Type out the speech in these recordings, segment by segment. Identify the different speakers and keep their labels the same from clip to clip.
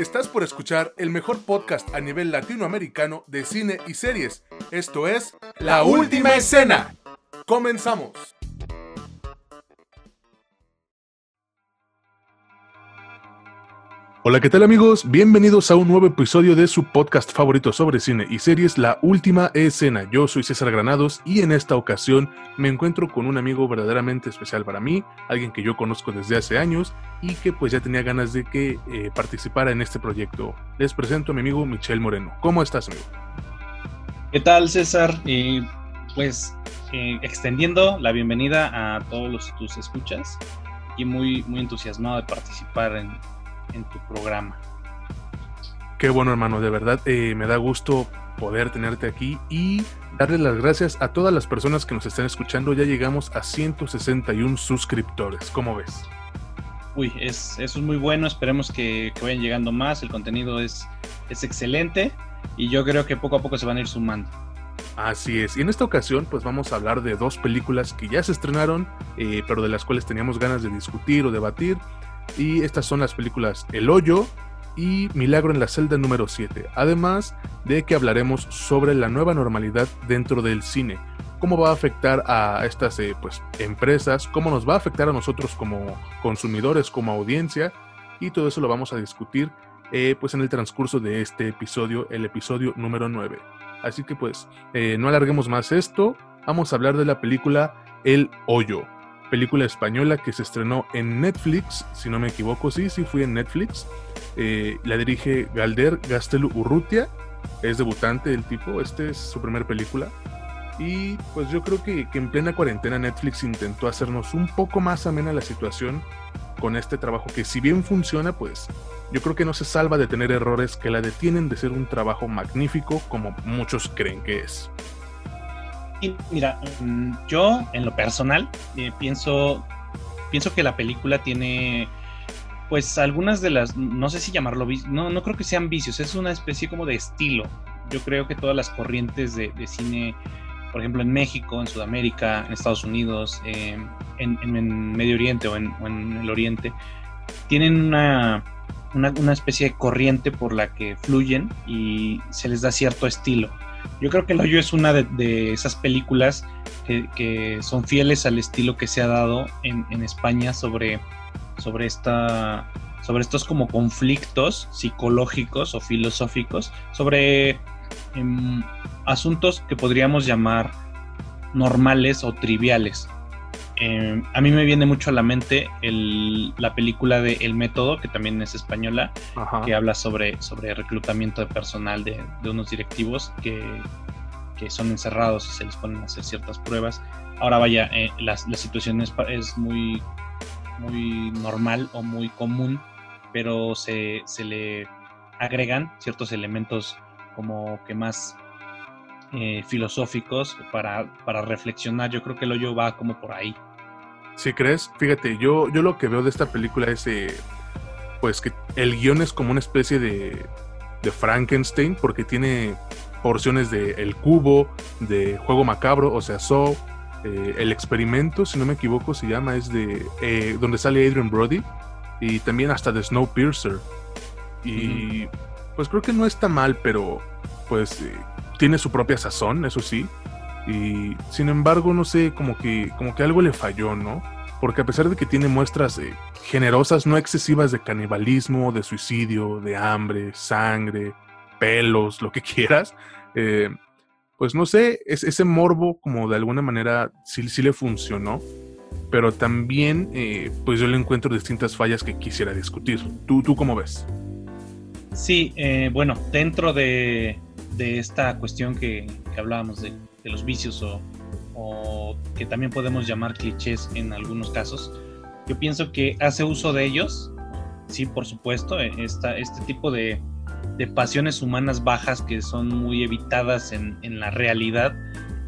Speaker 1: Estás por escuchar el mejor podcast a nivel latinoamericano de cine y series. Esto es La Última Escena. Comenzamos. Hola, ¿qué tal amigos? Bienvenidos a un nuevo episodio de su podcast favorito sobre cine y series, La Última Escena. Yo soy César Granados y en esta ocasión me encuentro con un amigo verdaderamente especial para mí, alguien que yo conozco desde hace años y que pues ya tenía ganas de que eh, participara en este proyecto. Les presento a mi amigo Michel Moreno. ¿Cómo estás, amigo?
Speaker 2: ¿Qué tal, César? Pues eh, extendiendo la bienvenida a todos los tus escuchas y muy, muy entusiasmado de participar en en tu programa.
Speaker 1: Qué bueno, hermano, de verdad eh, me da gusto poder tenerte aquí y darle las gracias a todas las personas que nos están escuchando. Ya llegamos a 161 suscriptores. ¿Cómo ves?
Speaker 2: Uy, es, eso es muy bueno. Esperemos que, vayan llegando más. El contenido es, es excelente y yo creo que poco a poco se van a ir sumando.
Speaker 1: Así es, y en esta ocasión pues vamos a hablar de dos películas que ya se estrenaron, eh, pero de las cuales teníamos ganas de discutir o debatir. Y estas son las películas El Hoyo y Milagro en la celda número 7. Además de que hablaremos sobre la nueva normalidad dentro del cine. Cómo va a afectar a estas eh, pues, empresas, cómo nos va a afectar a nosotros como consumidores, como audiencia. Y todo eso lo vamos a discutir eh, pues en el transcurso de este episodio, el episodio número 9. Así que pues eh, no alarguemos más esto, vamos a hablar de la película El Hoyo película española que se estrenó en Netflix, si no me equivoco, sí, sí fui en Netflix. Eh, la dirige Galder Gastelu Urrutia, es debutante del tipo, este es su primera película. Y pues yo creo que, que, en plena cuarentena Netflix intentó hacernos un poco más amena la situación con este trabajo que si bien funciona, pues yo creo que no se salva de tener errores que la detienen de ser un trabajo magnífico como muchos creen que es
Speaker 2: mira, mm, yo en lo personal eh, pienso, pienso que la película tiene pues algunas de las, no sé si llamarlo, no, no creo que sean vicios, es una especie como de estilo. Yo creo que todas las corrientes de, cine, por ejemplo en México, en Sudamérica, en Estados Unidos, eh, en, Medio Oriente o en, el Oriente, tienen una, una, una especie de corriente por la que fluyen y se les da cierto estilo yo creo que El Hoyo es una de, esas películas que, son fieles al estilo que se ha dado en, España sobre, sobre, esta, sobre estos como conflictos psicológicos o filosóficos, sobre em, asuntos que podríamos llamar normales o triviales. Em, a mí me viene mucho a la mente la película de El Método, que también es española, que habla sobre, sobre reclutamiento de personal de, unos directivos que, son encerrados y se les ponen a hacer ciertas pruebas. Ahora vaya, eh, la, situación es, muy, muy normal o muy común, pero se, le agregan ciertos elementos como que más eh, filosóficos para, para reflexionar. Yo creo que el hoyo va como por ahí.
Speaker 1: Si crees, fíjate, yo, yo lo que veo de esta película es eh, pues que el guion es como una especie de, de Frankenstein, porque tiene porciones de El Cubo, de Juego Macabro, o sea, So, eh, El Experimento, si no me equivoco, se llama, es de eh, donde sale Adrian Brody, y también hasta de Snowpiercer. Y pues creo que no está mal, pero pues tiene su propia sazón, eso sí. Y sin embargo, no sé, como que, como que algo le falló, ¿no? Porque a pesar de que tiene muestras eh, generosas, no excesivas de canibalismo, de suicidio, de hambre, sangre, pelos, lo que quieras, eh, pues no sé, es, ese morbo como de alguna manera sí, sí le funcionó, pero también eh, pues yo le encuentro distintas fallas que quisiera discutir. ¿Tú, tú cómo ves?
Speaker 2: Sí, bueno, dentro de, de esta cuestión que hablábamos de de los vicios o, que también podemos llamar clichés en algunos casos, yo pienso que hace uso de ellos, sí, por supuesto, e, esta, este tipo de, pasiones humanas bajas que son muy evitadas en, la realidad,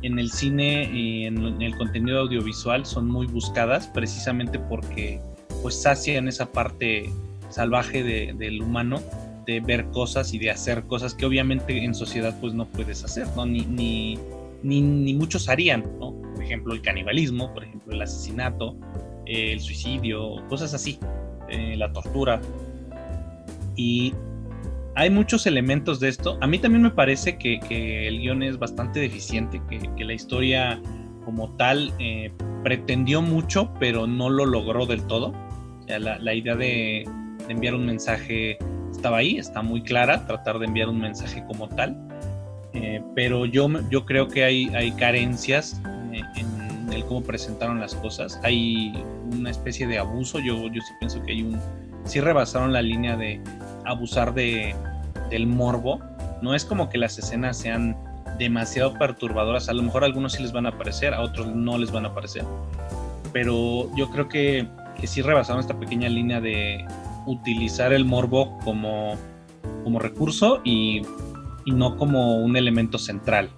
Speaker 2: en el cine y en, el contenido audiovisual son muy buscadas precisamente porque pues sacian esa parte salvaje del humano de ver cosas y de hacer cosas que obviamente en sociedad pues no puedes hacer, ¿no? Ni, ni, muchos harían, ¿no? Por ejemplo, el canibalismo, por ejemplo, el asesinato, el suicidio, cosas así, eh, la tortura. Y hay muchos elementos de esto. A mí también me parece que, el guion es bastante deficiente, que, la historia como tal eh, pretendió mucho, pero no lo logró del todo. La, idea de, enviar un mensaje estaba ahí, está muy clara, tratar de enviar un mensaje como tal. Eh, pero yo, yo creo que hay, hay carencias eh, en el cómo presentaron las cosas. Hay una especie de abuso. Yo, yo sí pienso que hay un. Sí rebasaron la línea de abusar de, del morbo. No es como que las escenas sean demasiado perturbadoras. A lo mejor a algunos sí les van a aparecer, a otros no les van a aparecer. Pero yo creo que, que sí rebasaron esta pequeña línea de utilizar el morbo como, como recurso y, y no como un elemento central.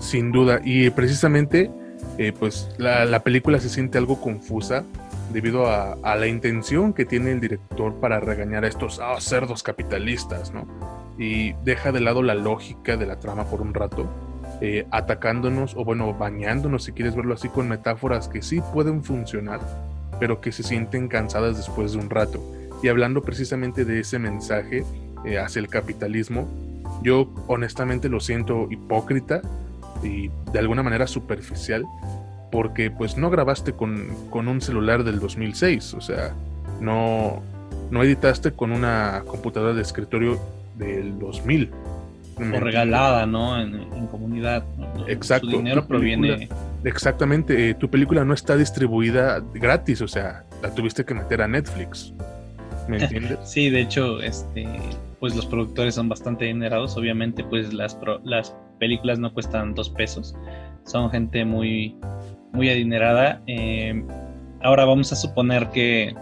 Speaker 1: Sin duda. Y precisamente, eh, pues la, la película se siente algo confusa debido a, la intención que tiene el director para regañar a estos ah, cerdos capitalistas, ¿no? Y deja de lado la lógica de la trama por un rato, eh, atacándonos o bueno, bañándonos, si quieres verlo así, con metáforas que sí pueden funcionar, pero que se sienten cansadas después de un rato. Y hablando precisamente de ese mensaje eh, hacia el capitalismo, yo honestamente lo siento hipócrita y de alguna manera superficial, porque pues no grabaste con, un celular del 2006, o sea, no, no editaste con una computadora de escritorio del 2000.
Speaker 2: O regalada, ¿no? En, comunidad.
Speaker 1: Exacto.
Speaker 2: Su dinero proviene.
Speaker 1: exactamente. Eh, tu película no está distribuida gratis, o sea, la tuviste que meter a Netflix. ¿Me entiendes?
Speaker 2: sí, de hecho, este, pues los productores son bastante dinerados. Obviamente, pues las, las películas no cuestan dos pesos. Son gente muy, muy adinerada. Eh, ahora vamos a suponer que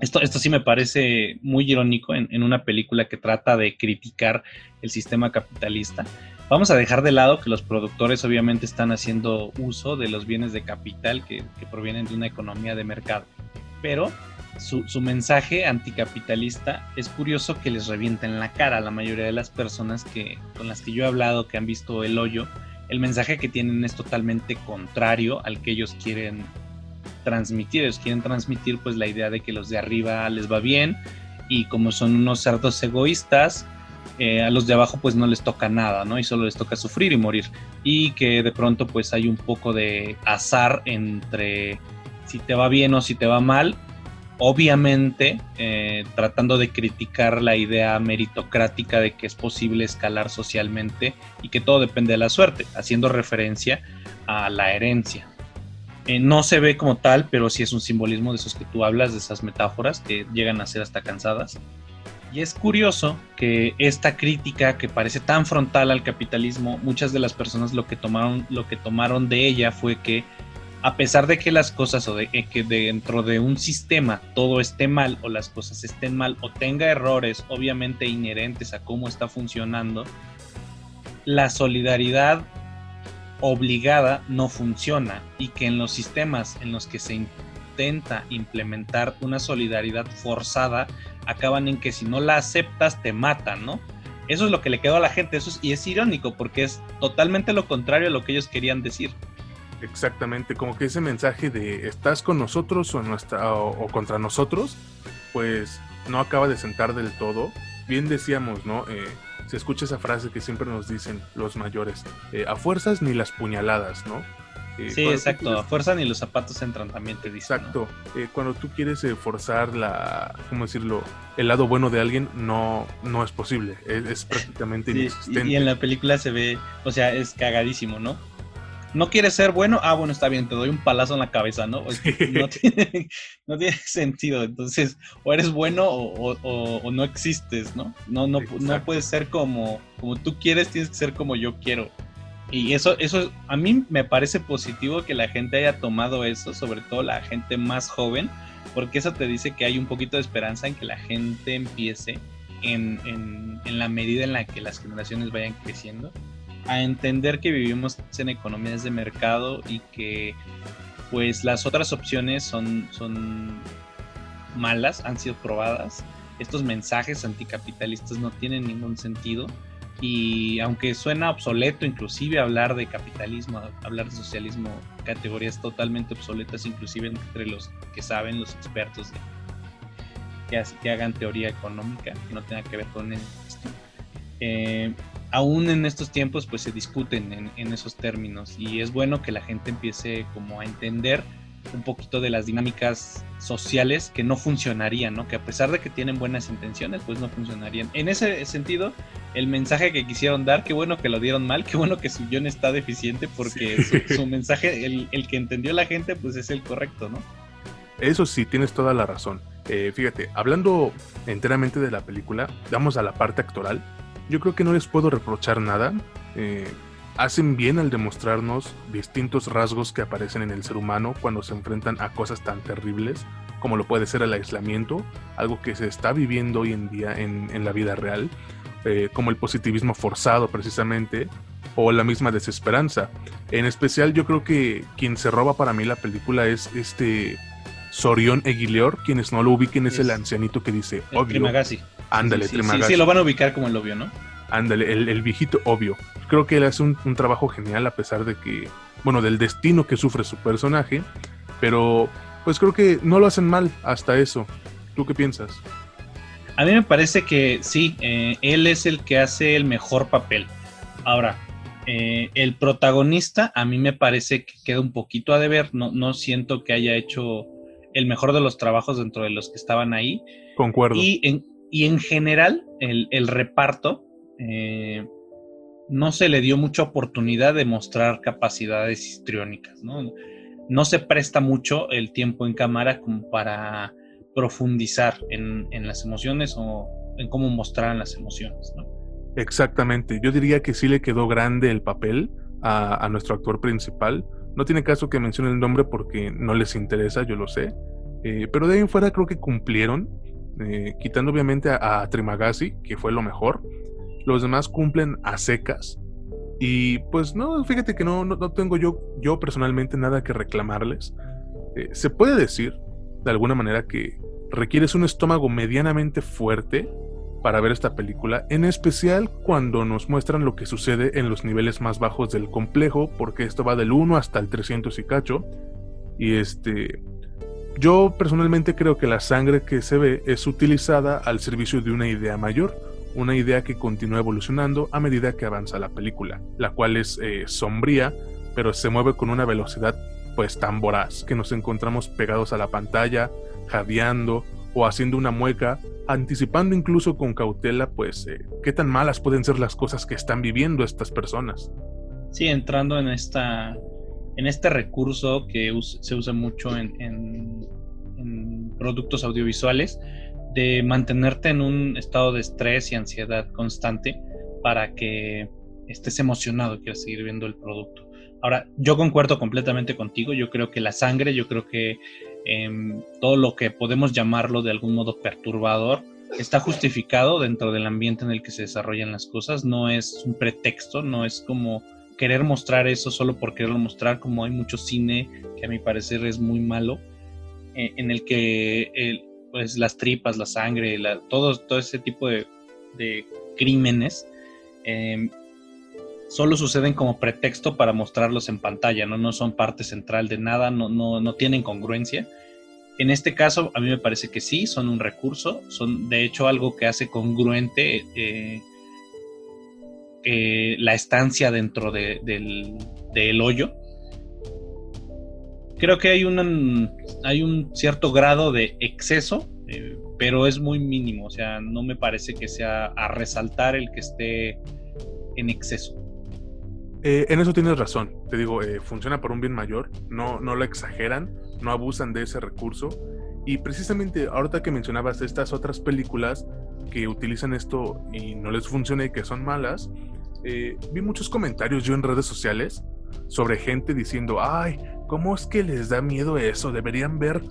Speaker 2: esto, esto sí me parece muy irónico en, una película que trata de criticar el sistema capitalista. Vamos a dejar de lado que los productores obviamente están haciendo uso de los bienes de capital que, provienen de una economía de mercado. Pero su, mensaje anticapitalista es curioso que les revienta en la cara a la mayoría de las personas que, con las que yo he hablado que han visto el hoyo el mensaje que tienen es totalmente contrario al que ellos quieren transmitir. Ellos quieren transmitir pues la idea de que los de arriba les va bien y como son unos cerdos egoístas, eh, a los de abajo pues no les toca nada, ¿no? Y solo les toca sufrir y morir. Y que de pronto pues hay un poco de azar entre si te va bien o si te va mal obviamente eh, tratando de criticar la idea meritocrática de que es posible escalar socialmente y que todo depende de la suerte, haciendo referencia a la herencia. Eh, no se ve como tal, pero sí es un simbolismo de esos que tú hablas, de esas metáforas que llegan a ser hasta cansadas. Y es curioso que esta crítica que parece tan frontal al capitalismo, muchas de las personas lo que tomaron, lo que tomaron de ella fue que a pesar de que las cosas o de que dentro de un sistema todo esté mal o las cosas estén mal o tenga errores obviamente inherentes a cómo está funcionando, la solidaridad obligada no funciona y que en los sistemas en los que se intenta implementar una solidaridad forzada acaban en que si no la aceptas te matan, ¿no? Eso es lo que le quedó a la gente, eso y es irónico porque es totalmente lo contrario a lo que ellos querían decir.
Speaker 1: Exactamente, como que ese mensaje de estás con nosotros o, nuestra, o, contra nosotros, pues no acaba de sentar del todo. Bien decíamos, ¿no? Eh, se escucha esa frase que siempre nos dicen los mayores, eh, a fuerzas ni las puñaladas, ¿no?
Speaker 2: Eh, sí, exacto, a fuerza ni los zapatos entran también te dicen.
Speaker 1: Exacto, cuando tú quieres forzar la, ¿cómo decirlo? El lado bueno de alguien no, no es posible, es, prácticamente inexistente.
Speaker 2: y en la película se ve, o sea, es cagadísimo, ¿no? No quieres ser bueno, ah, bueno, está bien, te doy un palazo en la cabeza, ¿no? No, tiene, sentido. Entonces, o eres bueno o, no existes, ¿no? No, no, no puedes ser como, como tú quieres, tienes que ser como yo quiero. Y eso, eso a mí me parece positivo que la gente haya tomado eso, sobre todo la gente más joven, porque eso te dice que hay un poquito de esperanza en que la gente empiece en, en, en la medida en la que las generaciones vayan creciendo a entender que vivimos en economías de mercado y que pues las otras opciones son, son malas, han sido probadas. Estos mensajes anticapitalistas no tienen ningún sentido y aunque suena obsoleto inclusive hablar de capitalismo, hablar de socialismo, categorías totalmente obsoletas inclusive entre los que saben, los expertos que, hagan teoría económica, que no tenga que ver con esto. Eh, aún en estos tiempos pues se discuten en, en, esos términos y es bueno que la gente empiece como a entender un poquito de las dinámicas sociales que no funcionarían, ¿no? Que a pesar de que tienen buenas intenciones, pues no funcionarían. En ese sentido, el mensaje que quisieron dar, qué bueno que lo dieron mal, qué bueno que su guion está deficiente, porque su, mensaje, el, el, que entendió la gente, pues es el correcto, ¿no?
Speaker 1: Eso sí, tienes toda la razón. Eh, fíjate, hablando enteramente de la película, vamos a la parte actoral. Yo creo que no les puedo reprochar nada. Eh, hacen bien al demostrarnos distintos rasgos que aparecen en el ser humano cuando se enfrentan a cosas tan terribles como lo puede ser el aislamiento, algo que se está viviendo hoy en día en, la vida real, eh, como el positivismo forzado precisamente, o la misma desesperanza. En especial yo creo que quien se roba para mí la película es este Sorión Eguileor, quienes no lo ubiquen es, el ancianito que dice
Speaker 2: obvio. Trimagasi.
Speaker 1: Ándale,
Speaker 2: sí, sí, Sí, lo van a ubicar como el obvio, ¿no?
Speaker 1: Ándale, el, viejito obvio. Creo que él hace un, trabajo genial a pesar de que, bueno, del destino que sufre su personaje, pero pues creo que no lo hacen mal hasta eso. ¿Tú qué piensas?
Speaker 2: A mí me parece que sí, eh, él es el que hace el mejor papel. Ahora, eh, el protagonista a mí me parece que queda un poquito a deber, no, no siento que haya hecho el mejor de los trabajos dentro de los que estaban ahí.
Speaker 1: Concuerdo.
Speaker 2: Y en, y en general, el, el reparto eh, no se le dio mucha oportunidad de mostrar capacidades histriónicas, ¿no? No se presta mucho el tiempo en cámara como para profundizar en, las emociones o en cómo mostrar las emociones, ¿no?
Speaker 1: Exactamente, yo diría que sí le quedó grande el papel a, nuestro actor principal. No tiene caso que mencione el nombre porque no les interesa, yo lo sé. Eh, pero de ahí en fuera creo que cumplieron, eh, quitando obviamente a, a Trimagasi, que fue lo mejor los demás cumplen a secas. Y pues no, fíjate que no, no, tengo yo, yo personalmente nada que reclamarles. Eh, se puede decir, de alguna manera, que requieres un estómago medianamente fuerte para ver esta película, en especial cuando nos muestran lo que sucede en los niveles más bajos del complejo, porque esto va del 1 hasta el 300 y cacho. Y este, yo personalmente creo que la sangre que se ve es utilizada al servicio de una idea mayor una idea que continúa evolucionando a medida que avanza la película, la cual es eh, sombría, pero se mueve con una velocidad pues tan voraz que nos encontramos pegados a la pantalla, jadeando o haciendo una mueca, anticipando incluso con cautela pues eh, qué tan malas pueden ser las cosas que están viviendo estas personas.
Speaker 2: Sí, entrando en esta en este recurso que se usa mucho en, en productos audiovisuales, de mantenerte en un estado de estrés y ansiedad constante para que estés emocionado quieras seguir viendo el producto. Ahora, yo concuerdo completamente contigo, yo creo que la sangre, yo creo que em, todo lo que podemos llamarlo de algún modo perturbador está justificado dentro del ambiente en el que se desarrollan las cosas, no es un pretexto, no es como querer mostrar eso solo por quererlo mostrar, como hay mucho cine que a mi parecer es muy malo, eh, en el que pues las tripas, la sangre, la, todo, ese tipo de, crímenes em, solo suceden como pretexto para mostrarlos en pantalla, ¿no? no son parte central de nada, no, no, no tienen congruencia. En este caso, a mí me parece que sí, son un recurso, son de hecho algo que hace congruente eh, la estancia dentro del, del hoyo creo que hay un, hay un cierto grado de exceso, eh, pero es muy mínimo, o sea, no me parece que sea a resaltar el que esté en exceso.
Speaker 1: Eh, en eso tienes razón, te digo, eh, funciona por un bien mayor, no, no lo exageran, no abusan de ese recurso. Y precisamente ahorita que mencionabas estas otras películas que utilizan esto y no les funciona y que son malas, vi muchos comentarios yo en redes sociales sobre gente diciendo, ay, ¿Cómo es que les da miedo eso? Deberían ver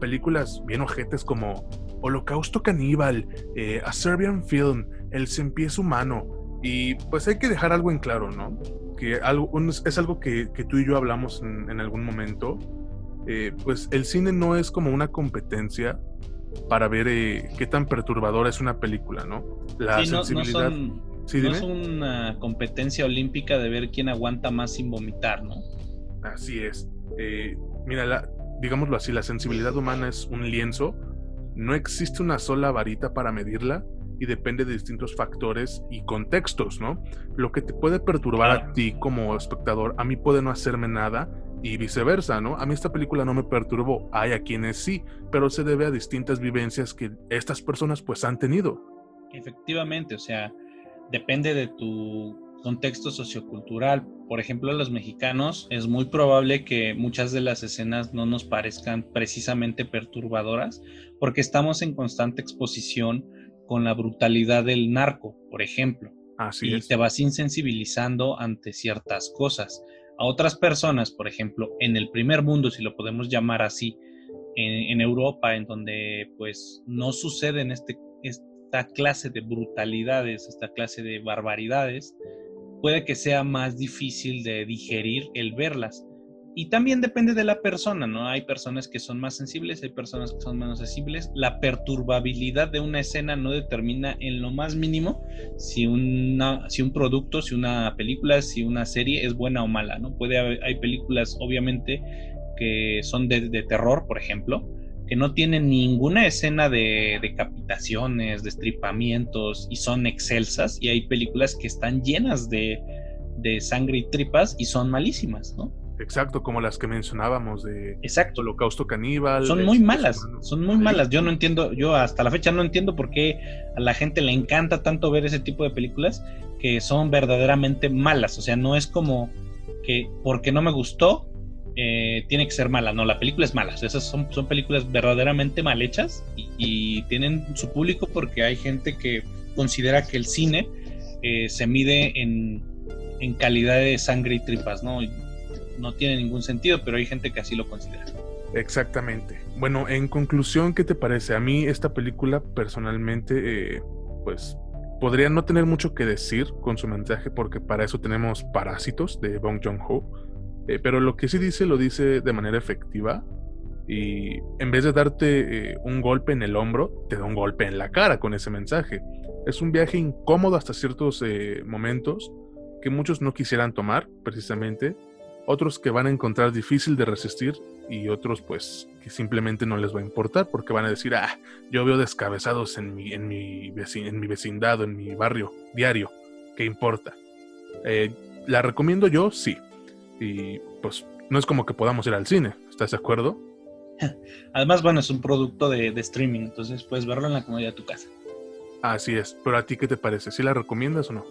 Speaker 1: películas bien ojetes como Holocausto Caníbal, eh, A Serbian Film, El Sempiés Humano. Y pues hay que dejar algo en claro, ¿no? Que algo, es algo que, tú y yo hablamos en, algún momento. Eh, pues el cine no es como una competencia para ver eh, qué tan perturbadora es una película, ¿no?
Speaker 2: La sensibilidad. no es una competencia olímpica de ver quién aguanta más sin vomitar, ¿no?
Speaker 1: Así es. Eh, mira, la, digámoslo así, la sensibilidad humana es un lienzo no existe una sola varita para medirla y depende de distintos factores y contextos, ¿no? Lo que te puede perturbar a ti como espectador, a mí puede no hacerme nada y viceversa, ¿no? A mí esta película no me perturbó, hay a quienes sí, pero se debe a distintas vivencias que estas personas pues han tenido.
Speaker 2: Efectivamente, o sea, depende de tu contexto sociocultural. Por ejemplo, a los mexicanos es muy probable que muchas de las escenas no nos parezcan precisamente perturbadoras porque estamos en constante exposición con la brutalidad del narco, por ejemplo.
Speaker 1: Así
Speaker 2: y te vas insensibilizando ante ciertas cosas. A otras personas, por ejemplo, en el primer mundo, si lo podemos llamar así, en, Europa, en donde pues no suceden este, esta clase de brutalidades, esta clase de barbaridades, puede que sea más difícil de digerir el verlas. Y también depende de la persona, ¿no? Hay personas que son más sensibles, hay personas que son menos sensibles. La perturbabilidad de una escena no determina en lo más mínimo si, una, un producto, si una película, si una serie es buena o mala, ¿no? Puede haber, hay películas, obviamente, que son de, terror, por ejemplo, que no tienen ninguna escena de decapitaciones, de estripamientos y son excelsas. Y hay películas que están llenas de, de sangre y tripas y son malísimas, ¿no?
Speaker 1: Exacto, como las que mencionábamos de
Speaker 2: Exacto.
Speaker 1: Holocausto Caníbal.
Speaker 2: Son muy malas, son muy malas. Yo no entiendo, yo hasta la fecha no entiendo por qué a la gente le encanta tanto ver ese tipo de películas que son verdaderamente malas. O sea, no es como que porque no me gustó eh, tiene que ser mala. No, la película es mala. esas son, son películas verdaderamente mal hechas y, tienen su público porque hay gente que considera que el cine eh, se mide en, en calidad de sangre y tripas, ¿no? No tiene ningún sentido, pero hay gente que así lo considera.
Speaker 1: Exactamente. Bueno, en conclusión, ¿qué te parece? A mí esta película personalmente, eh, pues podría no tener mucho que decir con su mensaje porque para eso tenemos Parásitos de Bong Joon-ho, eh, pero lo que sí dice lo dice de manera efectiva y en vez de darte eh, un golpe en el hombro, te da un golpe en la cara con ese mensaje. Es un viaje incómodo hasta ciertos momentos que muchos no quisieran tomar, precisamente, otros que van a encontrar difícil de resistir y otros pues que simplemente no les va a importar porque van a decir, ah, yo veo descabezados en mi, en mi, en mi vecindad, en mi barrio diario, ¿qué importa? Eh, ¿La recomiendo yo? Sí. Y pues no es como que podamos ir al cine, ¿estás de acuerdo?
Speaker 2: Además, bueno, es un producto de, de streaming, entonces puedes verlo en la comodidad de tu casa.
Speaker 1: Así es, pero a ti qué te parece, ¿sí la recomiendas o no?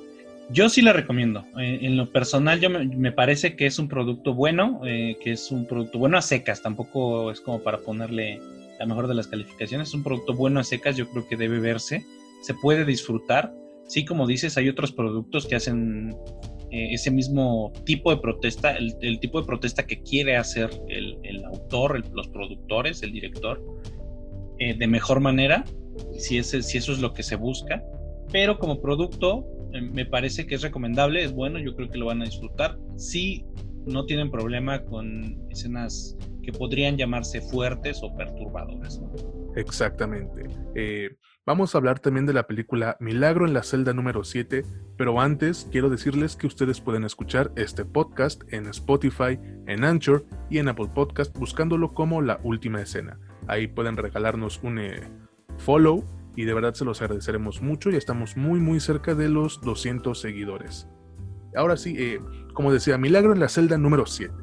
Speaker 2: Yo sí la recomiendo. Eh, en lo personal, yo me, parece que es un producto bueno, eh, que es un producto bueno a secas. Tampoco es como para ponerle la mejor de las calificaciones. Es un producto bueno a secas, yo creo que debe verse. Se puede disfrutar. Sí, como dices, hay otros productos que hacen eh, ese mismo tipo de protesta, el, tipo de protesta que quiere hacer el, autor, los productores, el director, de mejor manera, si, si eso es lo que se busca. Pero como producto, me parece que es recomendable, es bueno, yo creo que lo van a disfrutar. Si no tienen problema con escenas que podrían llamarse fuertes o perturbadoras.
Speaker 1: Exactamente. Eh, vamos a hablar también de la película Milagro en la celda número 7, pero antes quiero decirles que ustedes pueden escuchar este podcast en Spotify, en Anchor y en Apple Podcast buscándolo como La Última Escena. Ahí pueden regalarnos un eh, follow y de verdad se los agradeceremos mucho y estamos muy muy cerca de los 200 seguidores. Ahora sí, eh, como decía, Milagro en la celda número 7.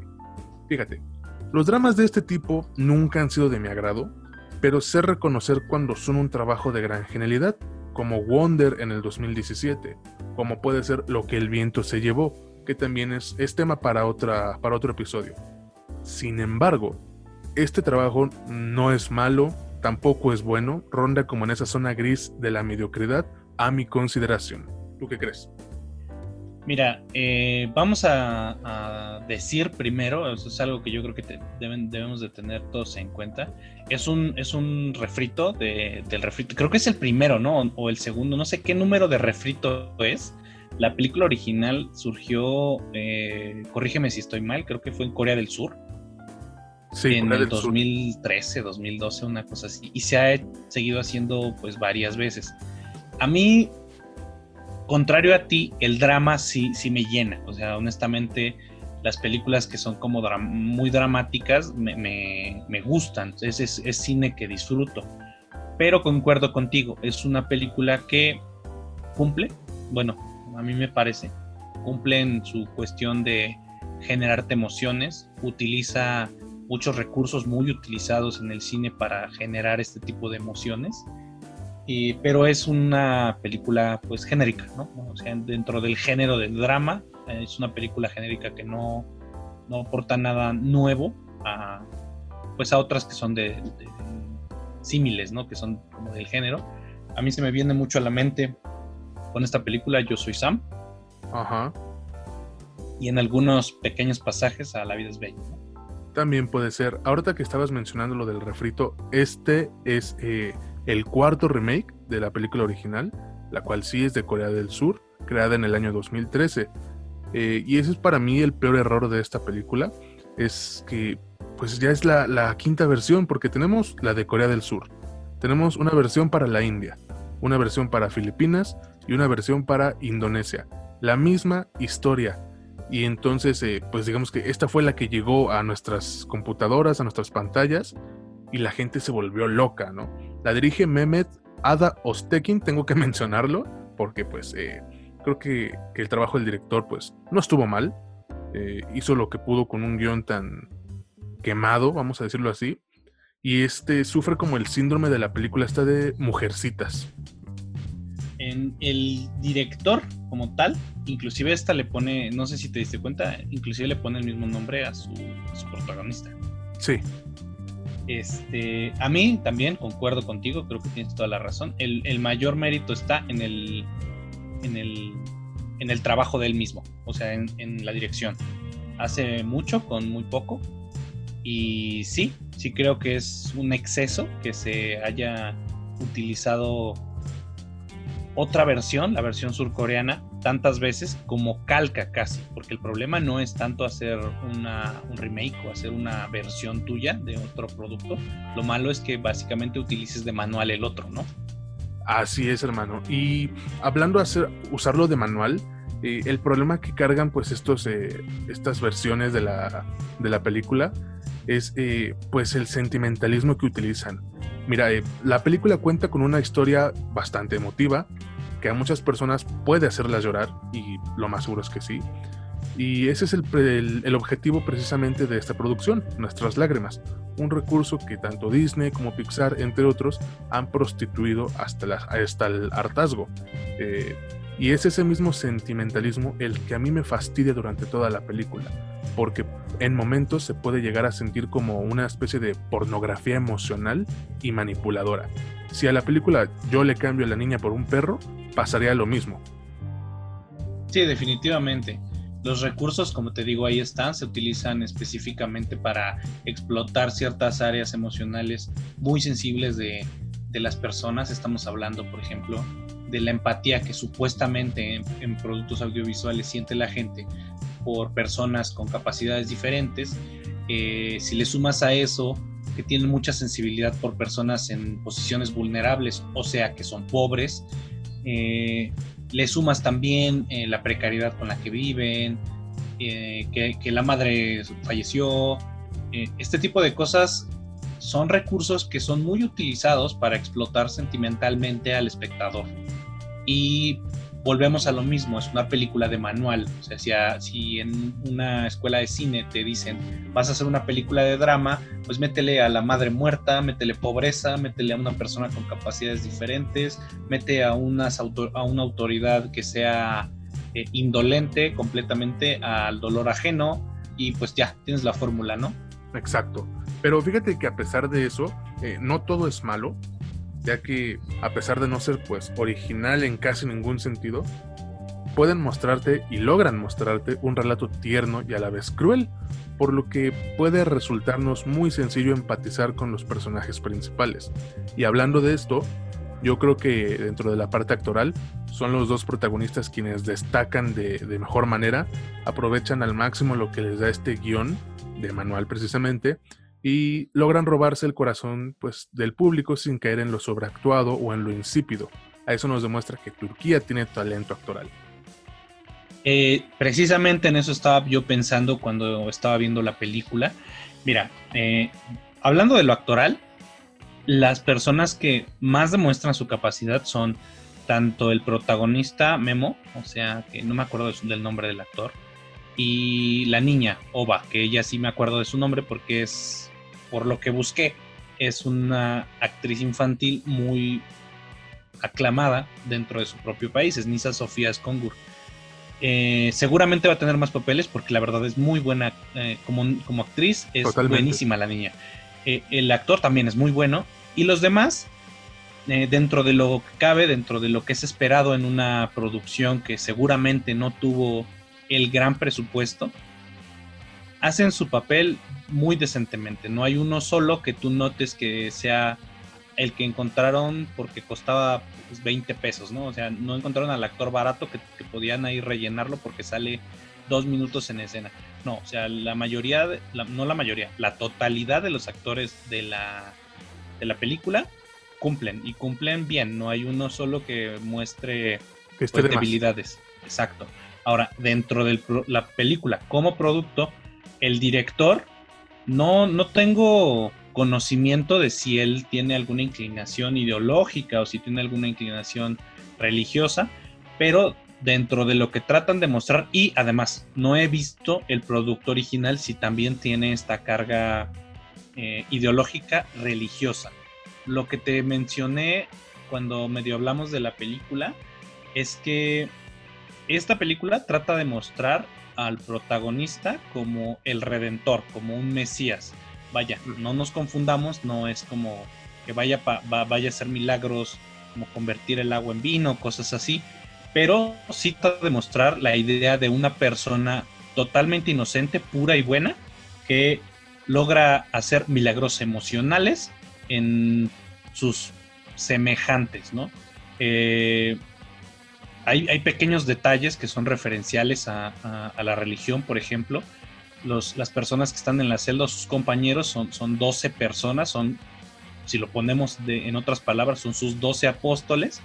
Speaker 1: Fíjate, los dramas de este tipo nunca han sido de mi agrado, pero sé reconocer cuando son un trabajo de gran genialidad, como Wonder en el 2017, como puede ser Lo que el viento se llevó, que también es, es tema para, otra, para otro episodio. Sin embargo, este trabajo no es malo, tampoco es bueno, ronda como en esa zona gris de la mediocridad a mi consideración. ¿Tú qué crees?
Speaker 2: Mira, eh, vamos a, decir primero, eso es algo que yo creo que debemos de tener todos en cuenta, es un, es un refrito de, del refrito, creo que es el primero, ¿no? O, el segundo, no sé qué número de refrito es. La película original surgió, eh, corrígeme si estoy mal, creo que fue en Corea del Sur, en el 2013, 2012, una cosa así. Y se ha seguido haciendo pues varias veces. A mí, contrario a ti, el drama sí, sí me llena. O sea, honestamente, las películas que son como muy dramáticas me, me, gustan. Es, es, cine que disfruto. pero concuerdo contigo, es una película que cumple, bueno, a mí me parece, cumple en su cuestión de generarte emociones, utiliza muchos recursos muy utilizados en el cine para generar este tipo de emociones, pero es una película pues genérica, ¿no? O sea, dentro del género del drama, es una película genérica que no, no aporta nada nuevo a, pues a otras que son de, de símiles, ¿no? Que son como del género. A mí se me viene mucho a la mente con esta película Yo Soy Sam.
Speaker 1: Ajá.
Speaker 2: Y en algunos pequeños pasajes a La vida es bella.
Speaker 1: También puede ser. Ahorita que estabas mencionando lo del refrito, este es eh, el cuarto remake de la película original, la cual sí es de Corea del Sur, creada en el año 2013. Eh, y ese es para mí el peor error de esta película, es que pues ya es la, la quinta versión, porque tenemos la de Corea del Sur, tenemos una versión para la India, una versión para Filipinas y una versión para Indonesia. La misma historia. Y entonces, eh, pues digamos que esta fue la que llegó a nuestras computadoras, a nuestras pantallas, y la gente se volvió loca, ¿no? La dirige Mehmet Ada Ostekin, tengo que mencionarlo, porque pues eh, creo que, el trabajo del director pues no estuvo mal. Eh, hizo lo que pudo con un guion tan quemado, vamos a decirlo así. Y este sufre como el síndrome de la película esta de Mujercitas
Speaker 2: en el director como tal, inclusive esta le pone, no sé si te diste cuenta, inclusive le pone el mismo nombre a su, protagonista.
Speaker 1: Sí.
Speaker 2: Este, a mí también concuerdo contigo, creo que tienes toda la razón. El, mayor mérito está en el, en el, en el trabajo de él mismo, o sea, en, en la dirección. Hace mucho con muy poco. Y sí, sí creo que es un exceso que se haya utilizado otra versión, la versión surcoreana, tantas veces como calca casi, porque el problema no es tanto hacer una, un remake o hacer una versión tuya de otro producto, lo malo es que básicamente utilices de manual el otro, ¿no?
Speaker 1: Así es, hermano. Y hablando de hacer, usarlo de manual, eh, el problema que cargan pues estos, eh, estas versiones de la, de la película es eh, pues el sentimentalismo que utilizan. Mira, eh, la película cuenta con una historia bastante emotiva, que a muchas personas puede hacerlas llorar, y lo más seguro es que sí. Y ese es el, objetivo precisamente de esta producción, Nuestras Lágrimas, un recurso que tanto Disney como Pixar, entre otros, han prostituido hasta, hasta el hartazgo. Eh, y es ese mismo sentimentalismo el que a mí me fastidia durante toda la película, porque en momentos se puede llegar a sentir como una especie de pornografía emocional y manipuladora. Si a la película yo le cambio a la niña por un perro, pasaría lo mismo.
Speaker 2: Sí, definitivamente. Los recursos, como te digo, ahí están, se utilizan específicamente para explotar ciertas áreas emocionales muy sensibles de, de las personas. Estamos hablando, por ejemplo, de la empatía que supuestamente en, productos audiovisuales siente la gente por personas con capacidades diferentes, eh, si le sumas a eso que tienen mucha sensibilidad por personas en posiciones vulnerables, o sea, que son pobres, eh, le sumas también eh, la precariedad con la que viven, que, que, la madre falleció, este tipo de cosas son recursos que son muy utilizados para explotar sentimentalmente al espectador. Y volvemos a lo mismo, es una película de manual. O sea, si, en una escuela de cine te dicen, vas a hacer una película de drama, pues métele a la madre muerta, métele pobreza, métele a una persona con capacidades diferentes, mete a, unas a una autoridad que sea eh, indolente completamente al dolor ajeno y pues ya, tienes la fórmula, ¿no?
Speaker 1: Exacto. Pero fíjate que a pesar de eso, eh, no todo es malo ya que a pesar de no ser pues original en casi ningún sentido, pueden mostrarte y logran mostrarte un relato tierno y a la vez cruel, por lo que puede resultarnos muy sencillo empatizar con los personajes principales. Y hablando de esto, yo creo que dentro de la parte actoral son los dos protagonistas quienes destacan de, de mejor manera, aprovechan al máximo lo que les da este guion de manual precisamente y logran robarse el corazón pues, del público sin caer en lo sobreactuado o en lo insípido. A eso nos demuestra que Turquía tiene talento actoral.
Speaker 2: Eh, precisamente en eso estaba yo pensando cuando estaba viendo la película. Mira, eh, hablando de lo actoral, las personas que más demuestran su capacidad son tanto el protagonista Memo, o sea, que no me acuerdo del nombre del actor, y la niña Ova, que ella sí me acuerdo de su nombre porque es, por lo que busqué, es una actriz infantil muy aclamada dentro de su propio país, es Nisa Sofía Skongur. Eh, seguramente va a tener más papeles porque la verdad es muy buena eh, como, como, actriz, es buenísima la niña. Eh, el actor también es muy bueno y los demás dentro de lo que cabe, dentro de lo que es esperado en una producción que seguramente no tuvo el gran presupuesto, hacen su papel muy decentemente. No hay uno solo que tú notes que sea el que encontraron porque costaba 20 pues, pesos, ¿no? O sea, no encontraron al actor barato que, podían ahí rellenarlo porque sale dos minutos en escena. No, o sea, la mayoría, no la mayoría, la totalidad de los actores de la, de la película cumplen y cumplen bien. No hay uno solo que muestre pues, debilidades. Exacto. Ahora, dentro de la película como producto, el director, no, no tengo conocimiento de si él tiene alguna inclinación ideológica o si tiene alguna inclinación religiosa, pero dentro de lo que tratan de mostrar y además no he visto el producto original si también tiene esta carga eh, ideológica religiosa. Lo que te mencioné cuando medio hablamos de la película es que esta película trata de mostrar al protagonista como el redentor, como un mesías. Vaya, no nos confundamos, no es como que vaya, vaya a hacer milagros como convertir el agua en vino, cosas así, pero sí trata de mostrar la idea de una persona totalmente inocente, pura y buena, que logra hacer milagros emocionales en sus semejantes, ¿no? Eh, hay, pequeños detalles que son referenciales a, la religión, por ejemplo. las personas que están en la celda, sus compañeros, son, son 12 personas, son, si lo ponemos en otras palabras, son sus 12 apóstoles.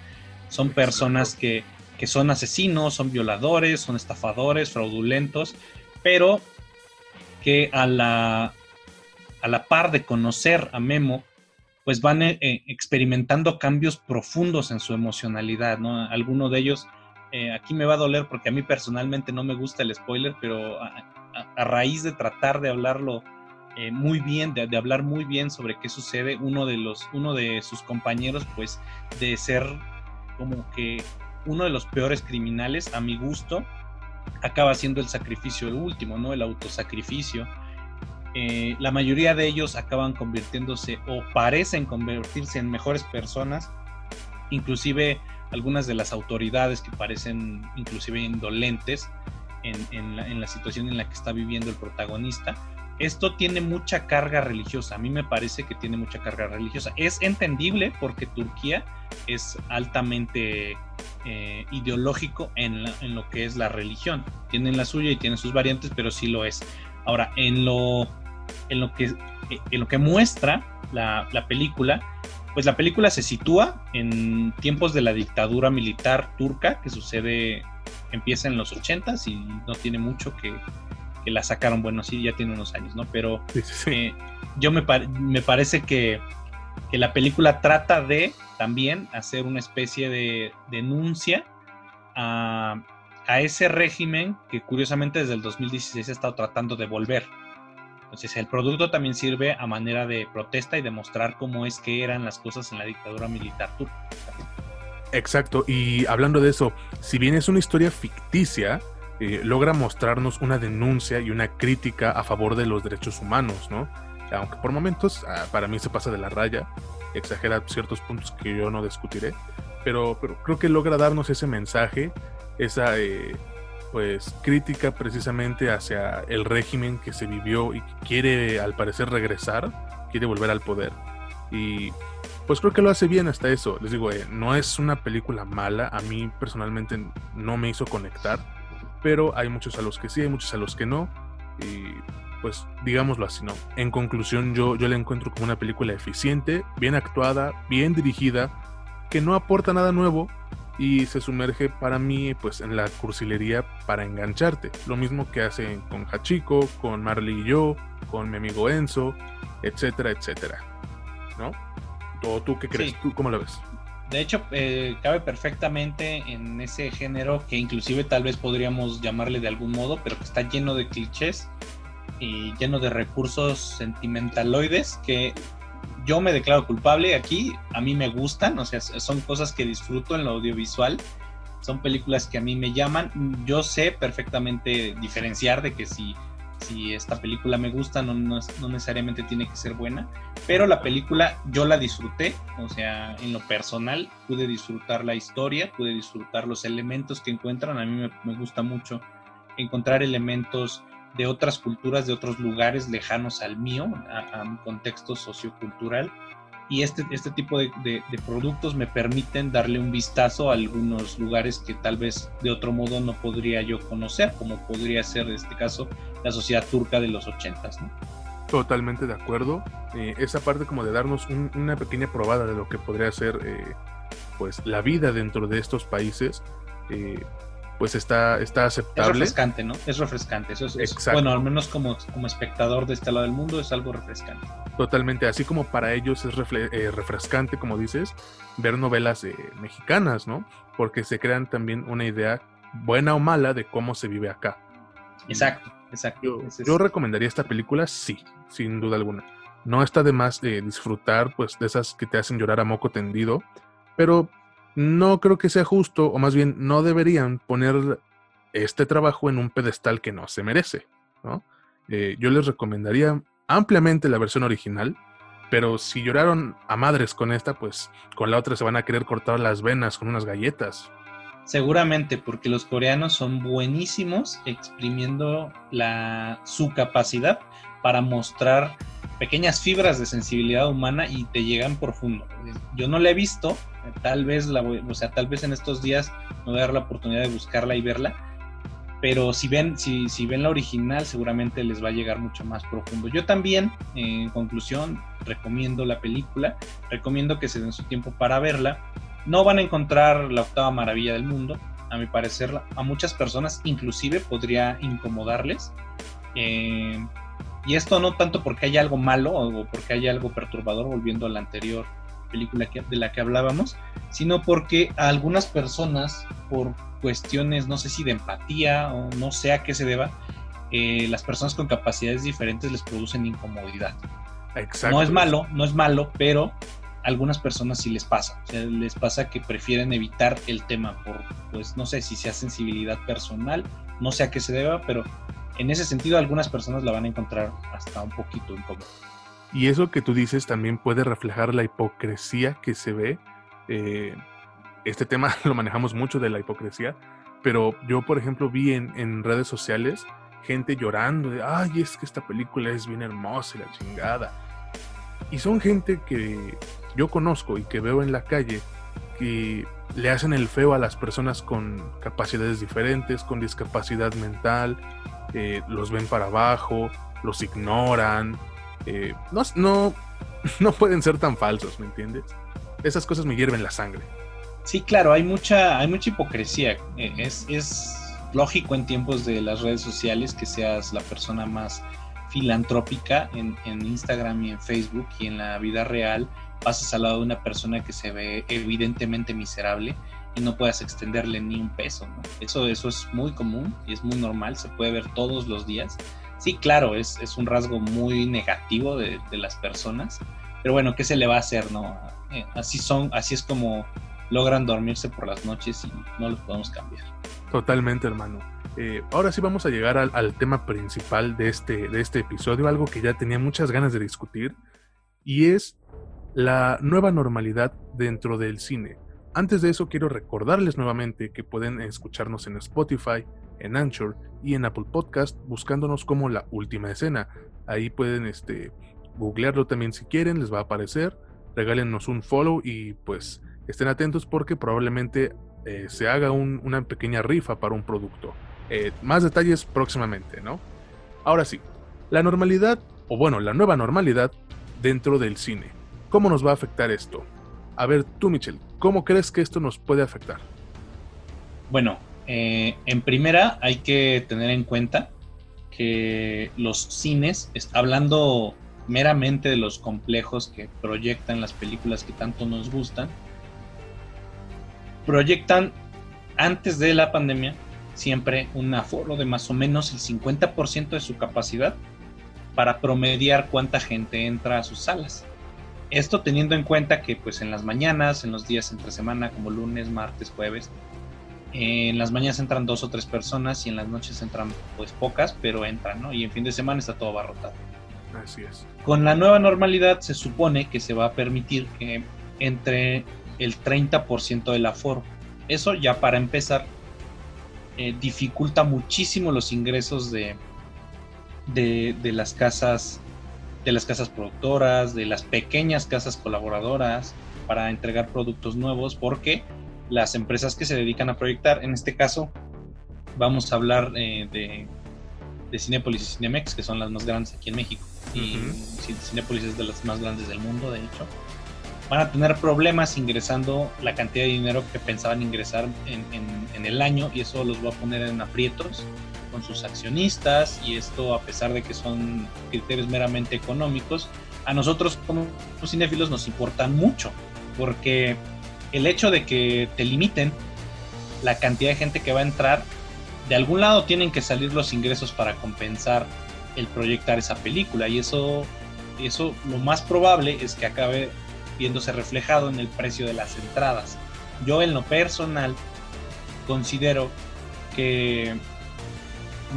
Speaker 2: Son personas que, que son asesinos, son violadores, son estafadores, fraudulentos, pero que a la, a la par de conocer a Memo, pues van eh, experimentando cambios profundos en su emocionalidad, ¿no? Alguno de ellos, eh, aquí me va a doler porque a mí personalmente no me gusta el spoiler, pero a, raíz de tratar de hablarlo muy bien, de, de, hablar muy bien sobre qué sucede, uno de los, uno de sus compañeros, pues, de ser como que uno de los peores criminales, a mi gusto, acaba siendo el sacrificio el último, ¿no? El autosacrificio eh, la mayoría de ellos acaban convirtiéndose o parecen convertirse en mejores personas, inclusive algunas de las autoridades que parecen inclusive indolentes en, la, situación en la que está viviendo el protagonista. Esto tiene mucha carga religiosa, a mí me parece que tiene mucha carga religiosa. Es entendible porque Turquía es altamente eh, ideológico en, en lo que es la religión. Tienen la suya y tienen sus variantes, pero sí lo es. Ahora, en lo en lo que, en lo que muestra la, película, pues la película se sitúa en tiempos de la dictadura militar turca, que sucede, empieza en los 80 y no tiene mucho que, la sacaron, bueno, sí, ya tiene unos años, ¿no? Pero eh, yo me, me parece que, que, la película trata de también hacer una especie de denuncia a, a ese régimen que curiosamente desde el 2016 ha estado tratando de volver. Entonces el producto también sirve a manera de protesta y demostrar cómo es que eran las cosas en la dictadura militar turca.
Speaker 1: Exacto, y hablando de eso, si bien es una historia ficticia, eh, logra mostrarnos una denuncia y una crítica a favor de los derechos humanos, ¿no? Aunque por momentos ah, para mí se pasa de la raya, exagera ciertos puntos que yo no discutiré, pero, pero creo que logra darnos ese mensaje, esa... Eh, pues crítica precisamente hacia el régimen que se vivió y que quiere al parecer regresar, quiere volver al poder. Y pues creo que lo hace bien hasta eso. Les digo, eh, no es una película mala, a mí personalmente no me hizo conectar, pero hay muchos a los que sí, hay muchos a los que no. Y pues digámoslo así, ¿no? En conclusión, yo, yo la encuentro como una película eficiente, bien actuada, bien dirigida, que no aporta nada nuevo, y se sumerge para mí pues en la cursilería para engancharte. Lo mismo que hacen con Hachiko, con Marley y yo, con mi amigo Enzo, etcétera, etcétera. ¿No? ¿O tú qué crees? ¿Tú cómo la ves?
Speaker 2: De hecho, eh, cabe perfectamente en ese género que inclusive tal vez podríamos llamarle de algún modo, pero que está lleno de clichés y lleno de recursos sentimentaloides que yo me declaro culpable aquí, a mí me gustan, o sea, son cosas que disfruto en lo audiovisual, son películas que a mí me llaman, yo sé perfectamente diferenciar de que si si esta película me gusta, no, no, necesariamente tiene que ser buena, pero la película yo la disfruté, o sea, en lo personal pude disfrutar la historia, pude disfrutar los elementos que encuentran, a mí me, gusta mucho encontrar elementos de otras culturas, de otros lugares lejanos al mío, a, a mi contexto sociocultural, y este, este tipo de, productos me permiten darle un vistazo a algunos lugares que tal vez de otro modo no podría yo conocer, como podría ser en este caso la sociedad turca de los ochentas. ¿no?
Speaker 1: Totalmente de acuerdo. Eh, esa parte como de darnos una pequeña probada de lo que podría ser eh, pues la vida dentro de estos países. Eh, pues está, está aceptable.
Speaker 2: Es refrescante, ¿no? Es refrescante. Eso es, bueno, al menos como, como espectador de este lado del mundo es algo refrescante.
Speaker 1: Totalmente, así como para ellos es eh, refrescante, como dices, ver novelas eh, mexicanas, ¿no? Porque se crean también una idea buena o mala de cómo se vive acá.
Speaker 2: Exacto, exacto.
Speaker 1: Yo, recomendaría esta película, sí, sin duda alguna. No está de más de disfrutar, pues, de esas que te hacen llorar a moco tendido, pero no creo que sea justo, o más bien no deberían poner este trabajo en un pedestal que no se merece. ¿no? Eh, yo les recomendaría ampliamente la versión original, pero si lloraron a madres con esta, pues con la otra se van a querer cortar las venas con unas galletas.
Speaker 2: Seguramente, porque los coreanos son buenísimos exprimiendo la, su capacidad para mostrar pequeñas fibras de sensibilidad humana y te llegan profundo. Yo no la he visto, tal vez la o sea, tal vez en estos días me voy a dar la oportunidad de buscarla y verla, pero si ven, si, si ven la original seguramente les va a llegar mucho más profundo. Yo también, en conclusión, recomiendo la película, recomiendo que se den su tiempo para verla. No van a encontrar la octava maravilla del mundo, a mi parecer, a muchas personas inclusive podría incomodarles. Eh, y esto no tanto porque haya algo malo o porque haya algo perturbador, volviendo a la anterior película de la que hablábamos, sino porque a algunas personas, por cuestiones, no sé si de empatía o no sé a qué se deba, eh, las personas con capacidades diferentes les producen incomodidad. Exacto. No es malo, no es malo, pero a algunas personas sí les pasa. O sea, les pasa que prefieren evitar el tema por, pues, no sé si sea sensibilidad personal, no sé a qué se deba, pero en ese sentido algunas personas la van a encontrar hasta un poquito incómodo.
Speaker 1: Y eso que tú dices también puede reflejar la hipocresía que se ve. Eh, este tema lo manejamos mucho de la hipocresía, pero yo, por ejemplo, vi en, redes sociales gente llorando de, ay, es que esta película es bien hermosa y la chingada. Y son gente que yo conozco y que veo en la calle que le hacen el feo a las personas con capacidades diferentes, con discapacidad mental, eh, los ven para abajo, los ignoran. Eh, no, no, no pueden ser tan falsos, ¿me entiendes? Esas cosas me hierven la sangre.
Speaker 2: Sí, claro, hay mucha, hay mucha hipocresía. Eh, es, es lógico en tiempos de las redes sociales que seas la persona más filantrópica en, en, Instagram y en Facebook y en la vida real pasas al lado de una persona que se ve evidentemente miserable y no puedas extenderle ni un peso. Eso, eso es muy común y es muy normal, se puede ver todos los días. Sí, claro, es, es un rasgo muy negativo de, de, las personas, pero bueno, ¿qué se le va a hacer? no eh, Así, son, así es como logran dormirse por las noches y no los podemos cambiar.
Speaker 1: Totalmente, hermano. Eh, ahora sí vamos a llegar al, al, tema principal de este, de este episodio, algo que ya tenía muchas ganas de discutir, y es la nueva normalidad dentro del cine. Antes de eso quiero recordarles nuevamente que pueden escucharnos en Spotify, en Anchor y en Apple Podcast buscándonos como la última escena. Ahí pueden este, googlearlo también si quieren, les va a aparecer. Regálenos un follow y pues estén atentos porque probablemente eh, se haga una pequeña rifa para un producto. Eh, más detalles próximamente, ¿no? Ahora sí, la normalidad, o bueno, la nueva normalidad dentro del cine. ¿Cómo nos va a afectar esto? A ver, tú, Michel, ¿cómo crees que esto nos puede afectar?
Speaker 2: Bueno, eh, en primera hay que tener en cuenta que los cines, hablando meramente de los complejos que proyectan las películas que tanto nos gustan, proyectan antes de la pandemia siempre un aforo de más o menos el 50% de su capacidad para promediar cuánta gente entra a sus salas. Esto teniendo en cuenta que pues en las mañanas, en los días entre semana como lunes, martes, jueves, en las mañanas entran dos o tres personas y en las noches entran pues pocas, pero entran, ¿no? Y en fin de semana está todo abarrotado.
Speaker 1: Así es.
Speaker 2: Con la nueva normalidad se supone que se va a permitir que entre el 30% del aforo. Eso ya para empezar eh, dificulta muchísimo los ingresos de, de, de, las casas de las casas productoras, de las pequeñas casas colaboradoras para entregar productos nuevos, porque las empresas que se dedican a proyectar, en este caso vamos a hablar eh, de, de Cinepolis y Cinemex, que son las más grandes aquí en México, y Cinepolis es de las más grandes del mundo, de hecho. Van a tener problemas ingresando la cantidad de dinero que pensaban ingresar en, el año y eso los va a poner en aprietos con sus accionistas y esto a pesar de que son criterios meramente económicos, a nosotros como cinéfilos nos importan mucho porque el hecho de que te limiten la cantidad de gente que va a entrar, de algún lado tienen que salir los ingresos para compensar el proyectar esa película y eso, eso lo más probable es que acabe viéndose reflejado en el precio de las entradas. Yo en lo personal considero que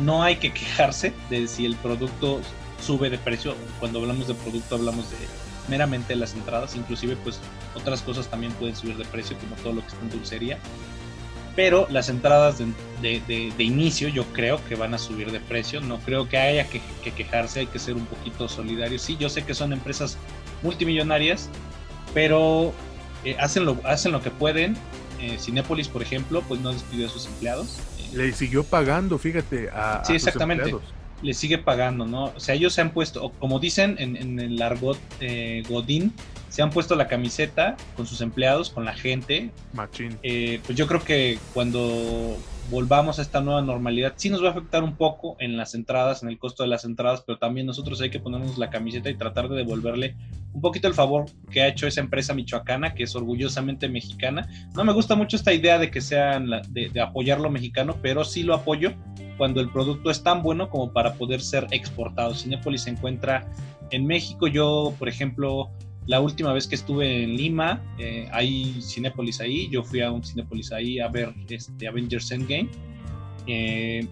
Speaker 2: no hay que quejarse de si el producto sube de precio. Cuando hablamos de producto hablamos de meramente las entradas, inclusive pues otras cosas también pueden subir de precio como todo lo que está en dulcería. Pero las entradas de, inicio yo creo que van a subir de precio. No creo que haya que, que quejarse, hay que ser un poquito solidarios. Sí, yo sé que son empresas multimillonarias pero eh, hacen, lo, hacen lo que pueden. Eh, Cinépolis, por ejemplo, pues no despidió a sus empleados.
Speaker 1: Le siguió pagando, fíjate, a,
Speaker 2: sí, exactamente. Le sigue pagando, ¿no? O sea, ellos se han puesto, como dicen en, el argot eh, Godín, se han puesto la camiseta con sus empleados, con la gente.
Speaker 1: Machín.
Speaker 2: Eh, pues yo creo que cuando volvamos a esta nueva normalidad, sí nos va a afectar un poco en las entradas, en el costo de las entradas, pero también nosotros hay que ponernos la camiseta y tratar de devolverle un poquito el favor que ha hecho esa empresa michoacana, que es orgullosamente mexicana. No me gusta mucho esta idea de que sean de, de apoyar lo mexicano, pero sí lo apoyo cuando el producto es tan bueno como para poder ser exportado. Cinepolis se encuentra en México. Yo, por ejemplo, la última vez que estuve en Lima, eh, hay Cinépolis ahí, yo fui a un Cinépolis ahí a ver este Avengers Endgame. Eh,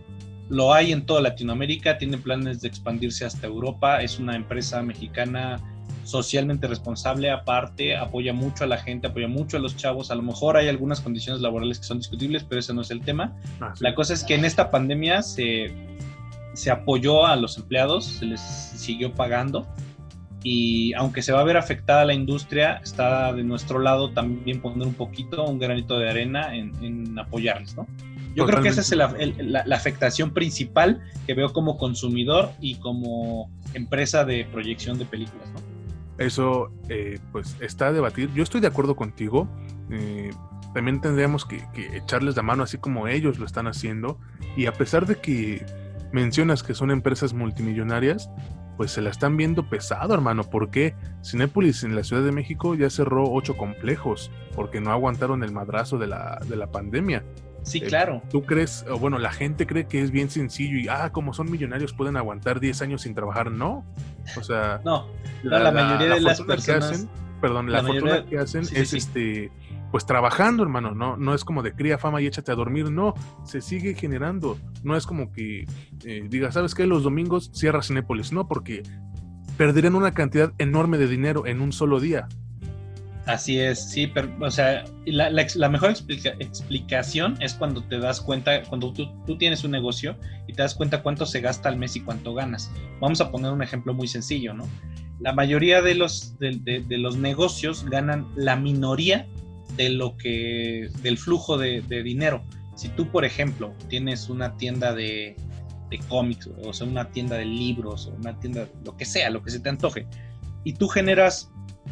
Speaker 2: lo hay en toda Latinoamérica, tiene planes de expandirse hasta Europa, es una empresa mexicana socialmente responsable, aparte, apoya mucho a la gente, apoya mucho a los chavos, a lo mejor hay algunas condiciones laborales que son discutibles, pero ese no es el tema. Ah, la cosa es que en esta pandemia se, se apoyó a los empleados, se les siguió pagando y aunque se va a ver afectada la industria, está de nuestro lado también poner un poquito, un granito de arena en, apoyarles, ¿no? Yo creo que esa es la, afectación principal que veo como consumidor y como empresa de proyección de películas, ¿no?
Speaker 1: Eso, eh, pues, está a debatir. Yo estoy de acuerdo contigo. Eh, también tendríamos que, que echarles la mano así como ellos lo están haciendo. Y a pesar de que mencionas que son empresas multimillonarias, pues se la están viendo pesado, hermano. ¿Por qué? Cinépolis en la Ciudad de México ya cerró ocho complejos porque no aguantaron el madrazo de la, de la pandemia.
Speaker 2: Sí, eh, claro.
Speaker 1: ¿Tú crees, o bueno, la gente cree que es bien sencillo y, ah, como son millonarios pueden aguantar 10 años sin trabajar? No. O sea,
Speaker 2: no, la, mayoría de las personas...
Speaker 1: Que hacen, perdón, la, fortuna que hacen es este pues trabajando, hermano, no, no es como de cría fama y échate a dormir, no, se sigue generando, no es como que eh, diga, ¿sabes qué? Los domingos cierra Cinépolis, no, porque perderían una cantidad enorme de dinero en un solo día.
Speaker 2: Así es, sí, pero, o sea, la, mejor explicación es cuando te das cuenta, cuando tú, tienes un negocio y te das cuenta cuánto se gasta al mes y cuánto ganas. Vamos a poner un ejemplo muy sencillo, ¿no? La mayoría de los, de los negocios ganan la minoría de lo que, del flujo de, dinero. Si tú, por ejemplo, tienes una tienda de, de cómics, o sea, una tienda de libros, o una tienda, lo que sea, lo que se te antoje, y tú generas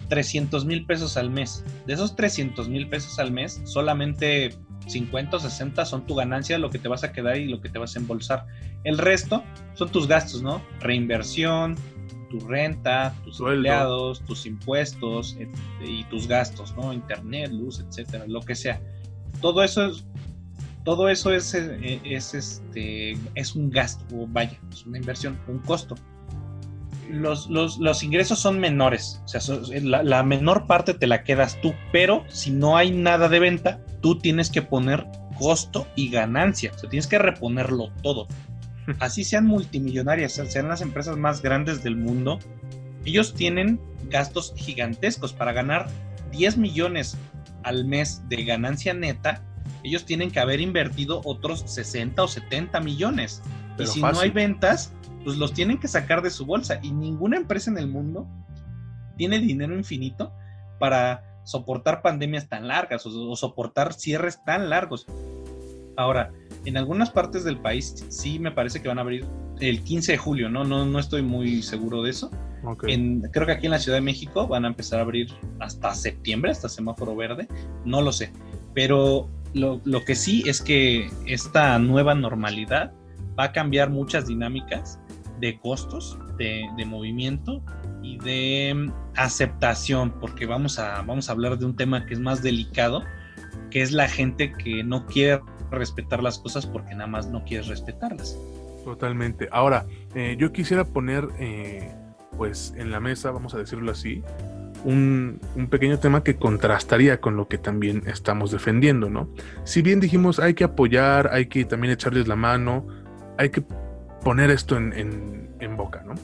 Speaker 2: 300 mil pesos al mes. De esos 300 mil pesos al mes, solamente 50 o 60 son tu ganancia, lo que te vas a quedar y lo que te vas a embolsar. El resto son tus gastos, ¿no? Reinversión, tu renta, tus empleados, tus impuestos y tus gastos, ¿no? Internet, luz, etcétera, lo que sea. Todo eso es, todo eso es, eh, es, este, es un gasto, vaya, es una inversión, un costo. Los, los, ingresos son menores, o sea, la, la, menor parte te la quedas tú, pero si no hay nada de venta, tú tienes que poner costo y ganancia, o sea, tienes que reponerlo todo. Así sean multimillonarias, sean las empresas más grandes del mundo, ellos tienen gastos gigantescos. Para ganar 10 millones al mes de ganancia neta, ellos tienen que haber invertido otros 60 o 70 millones. y si no hay ventas, pues los tienen que sacar de su bolsa. Y ninguna empresa en el mundo tiene dinero infinito para soportar pandemias tan largas o soportar cierres tan largos. Ahora, en algunas partes del país sí me parece que van a abrir el 15 de julio, ¿no? No, no estoy muy seguro de eso. creo que aquí en la Ciudad de México van a empezar a abrir hasta septiembre, hasta semáforo verde. No lo sé. Pero lo, que sí es que esta nueva normalidad va a cambiar muchas dinámicas de costos, de, de movimiento y de mm, aceptación, porque vamos a, vamos a hablar de un tema que es más delicado, que es la gente que no quiere respetar las cosas porque nada más no quieres respetarlas.
Speaker 1: Totalmente. Ahora, eh, yo quisiera poner, eh, pues, en la mesa, vamos a decirlo así, un, pequeño tema que contrastaría con lo que también estamos defendiendo, ¿no? Si bien dijimos hay que apoyar, hay que también echarles la mano, hay que poner esto en, boca, ¿no?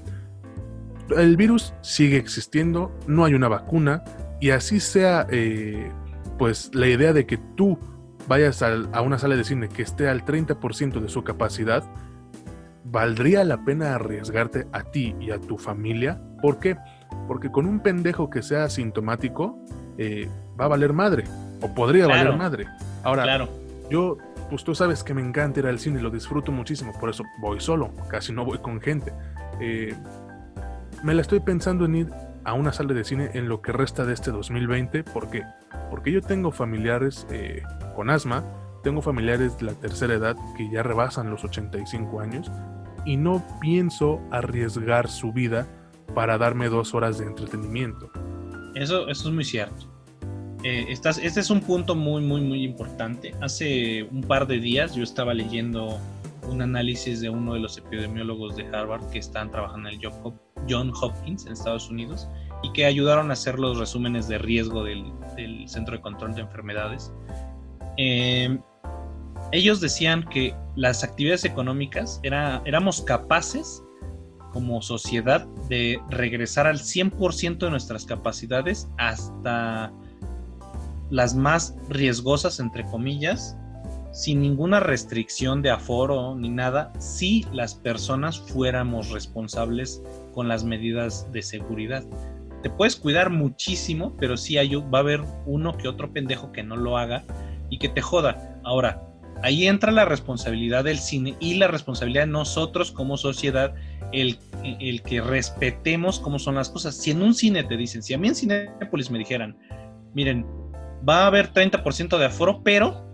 Speaker 1: El virus sigue existiendo, no hay una vacuna, y así sea, eh, pues, la idea de que tú vayas a, una sala de cine que esté al 30% de su capacidad, ¿valdría la pena arriesgarte a ti y a tu familia? ¿Por qué? Porque con un pendejo que sea asintomático, eh, va a valer madre, o podría valer madre. Ahora, claro. yo, pues tú sabes que me encanta ir al cine, lo disfruto muchísimo, por eso voy solo, casi no voy con gente. Eh, me la estoy pensando en ir a una sala de cine en lo que resta de este 2020, ¿por qué? Porque yo tengo familiares eh, con asma, tengo familiares de la tercera edad que ya rebasan los 85 años y no pienso arriesgar su vida para darme dos horas de entretenimiento.
Speaker 2: Eso, eso es muy cierto. Eh, este es un punto muy, muy, muy importante. Hace un par de días yo estaba leyendo un análisis de uno de los epidemiólogos de Harvard que están trabajando en el John Hopkins en Estados Unidos y que ayudaron a hacer los resúmenes de riesgo del, Centro de Control de Enfermedades eh, ellos decían que las actividades económicas era, éramos capaces como sociedad de regresar al 100% de nuestras capacidades hasta las más riesgosas, entre comillas, sin ninguna restricción de aforo ni nada, si las personas fuéramos responsables con las medidas de seguridad. Te puedes cuidar muchísimo, pero sí hay, va a haber uno que otro pendejo que no lo haga y que te joda. Ahora, ahí entra la responsabilidad del cine y la responsabilidad de nosotros como sociedad, el, el que respetemos cómo son las cosas. Si en un cine te dicen, si a mí en Cinepolis me dijeran, miren, va a haber 30% de aforo, pero,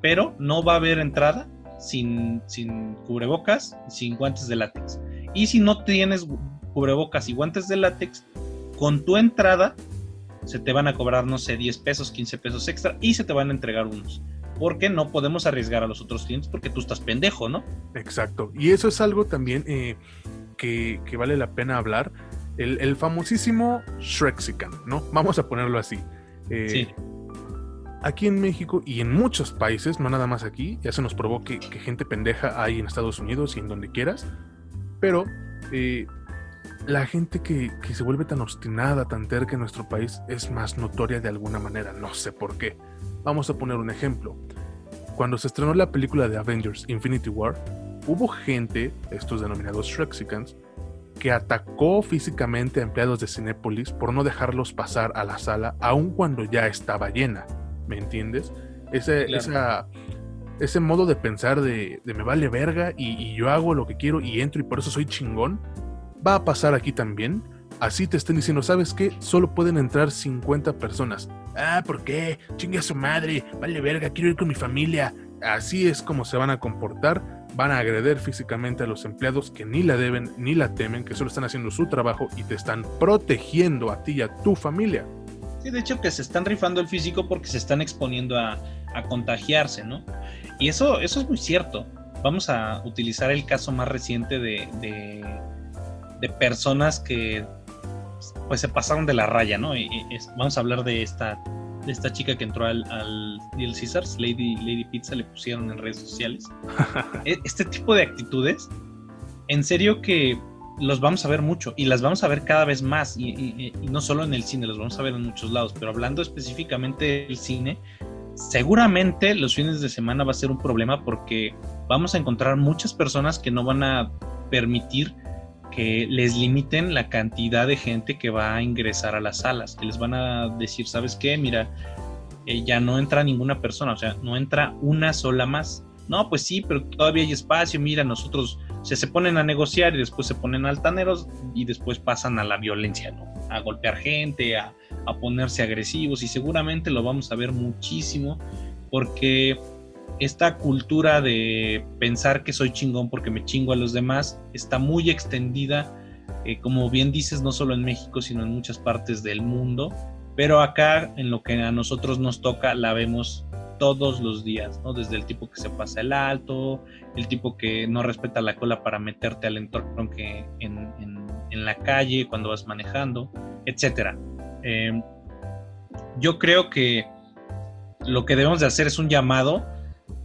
Speaker 2: pero no va a haber entrada sin, sin cubrebocas, sin guantes de látex. Y si no tienes cubrebocas y guantes de látex, con tu entrada se te van a cobrar, no sé, 10 pesos, 15 pesos extra y se te van a entregar unos. Porque no podemos arriesgar a los otros clientes porque tú estás pendejo, ¿no?
Speaker 1: Exacto. Y eso es algo también eh, que, vale la pena hablar. El, famosísimo Shrexican, ¿no? Vamos a ponerlo así. Eh, sí. Aquí en México y en muchos países, no nada más aquí, ya se nos probó que, gente pendeja hay en Estados Unidos y en donde quieras, pero eh, la gente que, se vuelve tan obstinada, tan terca en nuestro país es más notoria de alguna manera, no sé por qué. Vamos a poner un ejemplo. Cuando se estrenó la película de Avengers Infinity War, hubo gente, estos denominados Shrexicans, que atacó físicamente a empleados de Cinépolis por no dejarlos pasar a la sala aun cuando ya estaba llena. ¿Me entiendes? Ese, ese modo de pensar de, me vale verga y, y, yo hago lo que quiero y entro y por eso soy chingón, va a pasar aquí también. Así te estén diciendo, ¿sabes qué? Solo pueden entrar 50 personas. Ah, ¿por qué? Chingue a su madre, vale verga, quiero ir con mi familia. Así es como se van a comportar van a agreder físicamente a los empleados que ni la deben ni la temen, que solo están haciendo su trabajo y te están protegiendo a ti y a tu familia.
Speaker 2: De hecho que se están rifando el físico porque se están exponiendo a, contagiarse, ¿no? Y eso, eso es muy cierto. Vamos a utilizar el caso más reciente de, de, personas que pues se pasaron de la raya, ¿no? Y, vamos a hablar de esta de esta chica que entró al, al Caesars, Lady, Lady Pizza, le pusieron en redes sociales. E, este tipo de actitudes, en serio que los vamos a ver mucho y las vamos a ver cada vez más y, no solo en el cine, los vamos a ver en muchos lados, pero hablando específicamente del cine, seguramente los fines de semana va a ser un problema porque vamos a encontrar muchas personas que no van a permitir que les limiten la cantidad de gente que va a ingresar a las salas, que les van a decir, ¿sabes qué? Mira, eh, ya no entra ninguna persona, o sea, no entra una sola más. No, pues sí, pero todavía hay espacio, mira, nosotros se ponen a negociar y después se ponen altaneros y después pasan a la violencia, ¿no? A golpear gente, a, a ponerse agresivos y seguramente lo vamos a ver muchísimo porque esta cultura de pensar que soy chingón porque me chingo a los demás está muy extendida, eh, como bien dices, no solo en México, sino en muchas partes del mundo. Pero acá, en lo que a nosotros nos toca, la vemos todos los días, ¿no? Desde el tipo que se pasa el alto, el tipo que no respeta la cola para meterte al entorno que en, la calle, cuando vas manejando, etcétera. Eh, yo creo que lo que debemos de hacer es un llamado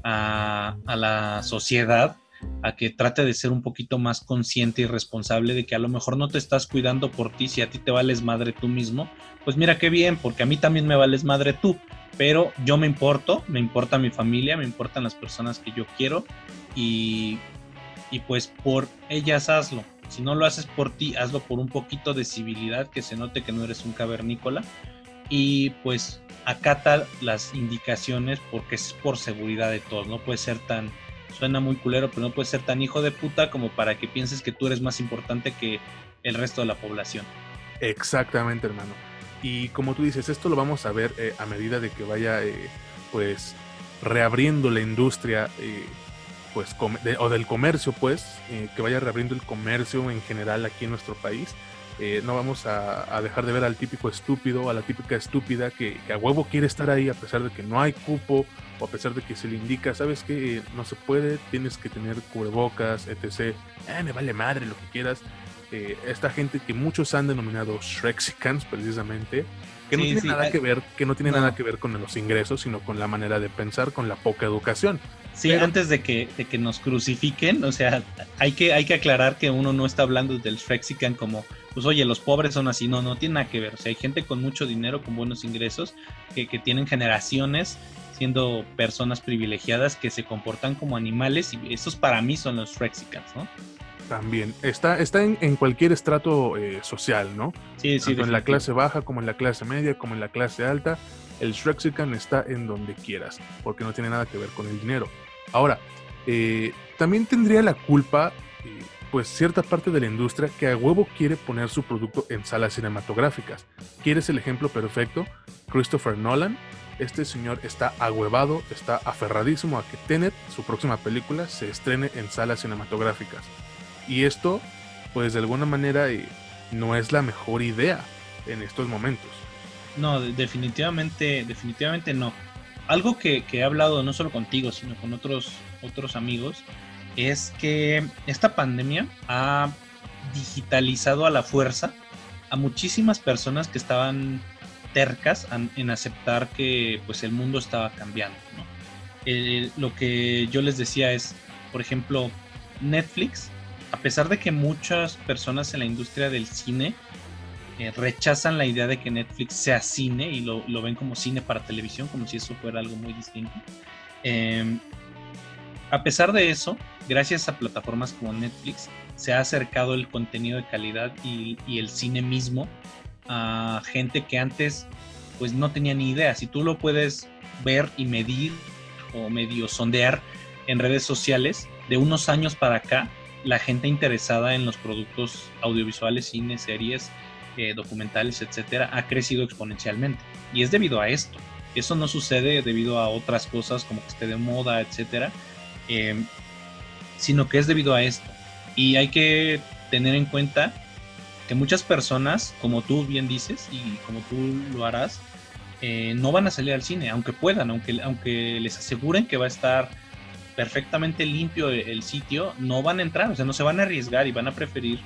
Speaker 2: a, la sociedad a que trate de ser un poquito más consciente y responsable de que a lo mejor no te estás cuidando por ti si a ti te vales madre tú mismo, pues mira qué bien, porque a mí también me vales madre tú, pero yo me importo, me importa mi familia, me importan las personas que yo quiero y, y pues por ellas hazlo. Si no lo haces por ti, hazlo por un poquito de civilidad, que se note que no eres un cavernícola y pues acata las indicaciones porque es por seguridad de todos, no puede ser tan, suena muy culero, pero no puede ser tan hijo de puta como para que pienses que tú eres más importante que el resto de la población.
Speaker 1: Exactamente, hermano. Y como tú dices, esto lo vamos a ver eh, a medida de que vaya, eh, pues, reabriendo la industria, eh, pues, o del comercio, pues, que vaya reabriendo el comercio en general aquí en nuestro país. Eh, no vamos a, dejar de ver al típico estúpido, a la típica estúpida que, a huevo quiere estar ahí a pesar de que no hay cupo o a pesar de que se le indica, sabes que no se puede, tienes que tener cubrebocas, etc. Eh, me vale madre lo que quieras. Eh, esta gente que muchos han denominado Shrexicans precisamente, que no tiene nada que ver, que no tiene nada que ver con los ingresos, sino con la manera de pensar, con la poca educación.
Speaker 2: Sí, antes de que, de que nos crucifiquen, o sea, hay que, hay que aclarar que uno no está hablando del Shrexican como pues oye, los pobres son así, no, no tiene nada que ver. O sea, hay gente con mucho dinero, con buenos ingresos, que, tienen generaciones siendo personas privilegiadas que se comportan como animales y esos para mí son los Shrexicans, ¿no?
Speaker 1: También, está, está en, cualquier estrato eh, social, ¿no?
Speaker 2: Sí, sí.
Speaker 1: Tanto en la clase baja, como en la clase media, como en la clase alta, el Shrexican está en donde quieras, porque no tiene nada que ver con el dinero. Ahora, eh, también tendría la culpa eh, pues cierta parte de la industria que a huevo quiere poner su producto en salas cinematográficas. ¿Quieres el ejemplo perfecto? Christopher Nolan. Este señor está ahuevado, está aferradísimo a que Tenet, su próxima película, se estrene en salas cinematográficas. Y esto, pues de alguna manera, eh, no es la mejor idea en estos momentos.
Speaker 2: No, definitivamente, definitivamente no. Algo que, he hablado no solo contigo, sino con otros, otros amigos, es que esta pandemia ha digitalizado a la fuerza a muchísimas personas que estaban tercas en aceptar que pues el mundo estaba cambiando. lo que yo les decía es, por ejemplo, Netflix, a pesar de que muchas personas en la industria del cine eh, rechazan la idea de que Netflix sea cine y lo, ven como cine para televisión, como si eso fuera algo muy distinto. Em, a pesar de eso, gracias a plataformas como Netflix, se ha acercado el contenido de calidad y, el cine mismo a gente que antes pues no tenía ni idea. Si tú lo puedes ver y medir o medio sondear en redes sociales, de unos años para acá, la gente interesada en los productos audiovisuales, cine, series, eh, documentales, etcétera, ha crecido exponencialmente. Y es debido a esto. Eso no sucede debido a otras cosas como que esté de moda, etcétera. Em, sino que es debido a esto. Y hay que tener en cuenta que muchas personas, como tú bien dices y como tú lo harás, eh, no van a salir al cine, aunque puedan, aunque, aunque les aseguren que va a estar perfectamente limpio el, sitio, no van a entrar, o sea, no se van a arriesgar y van a preferir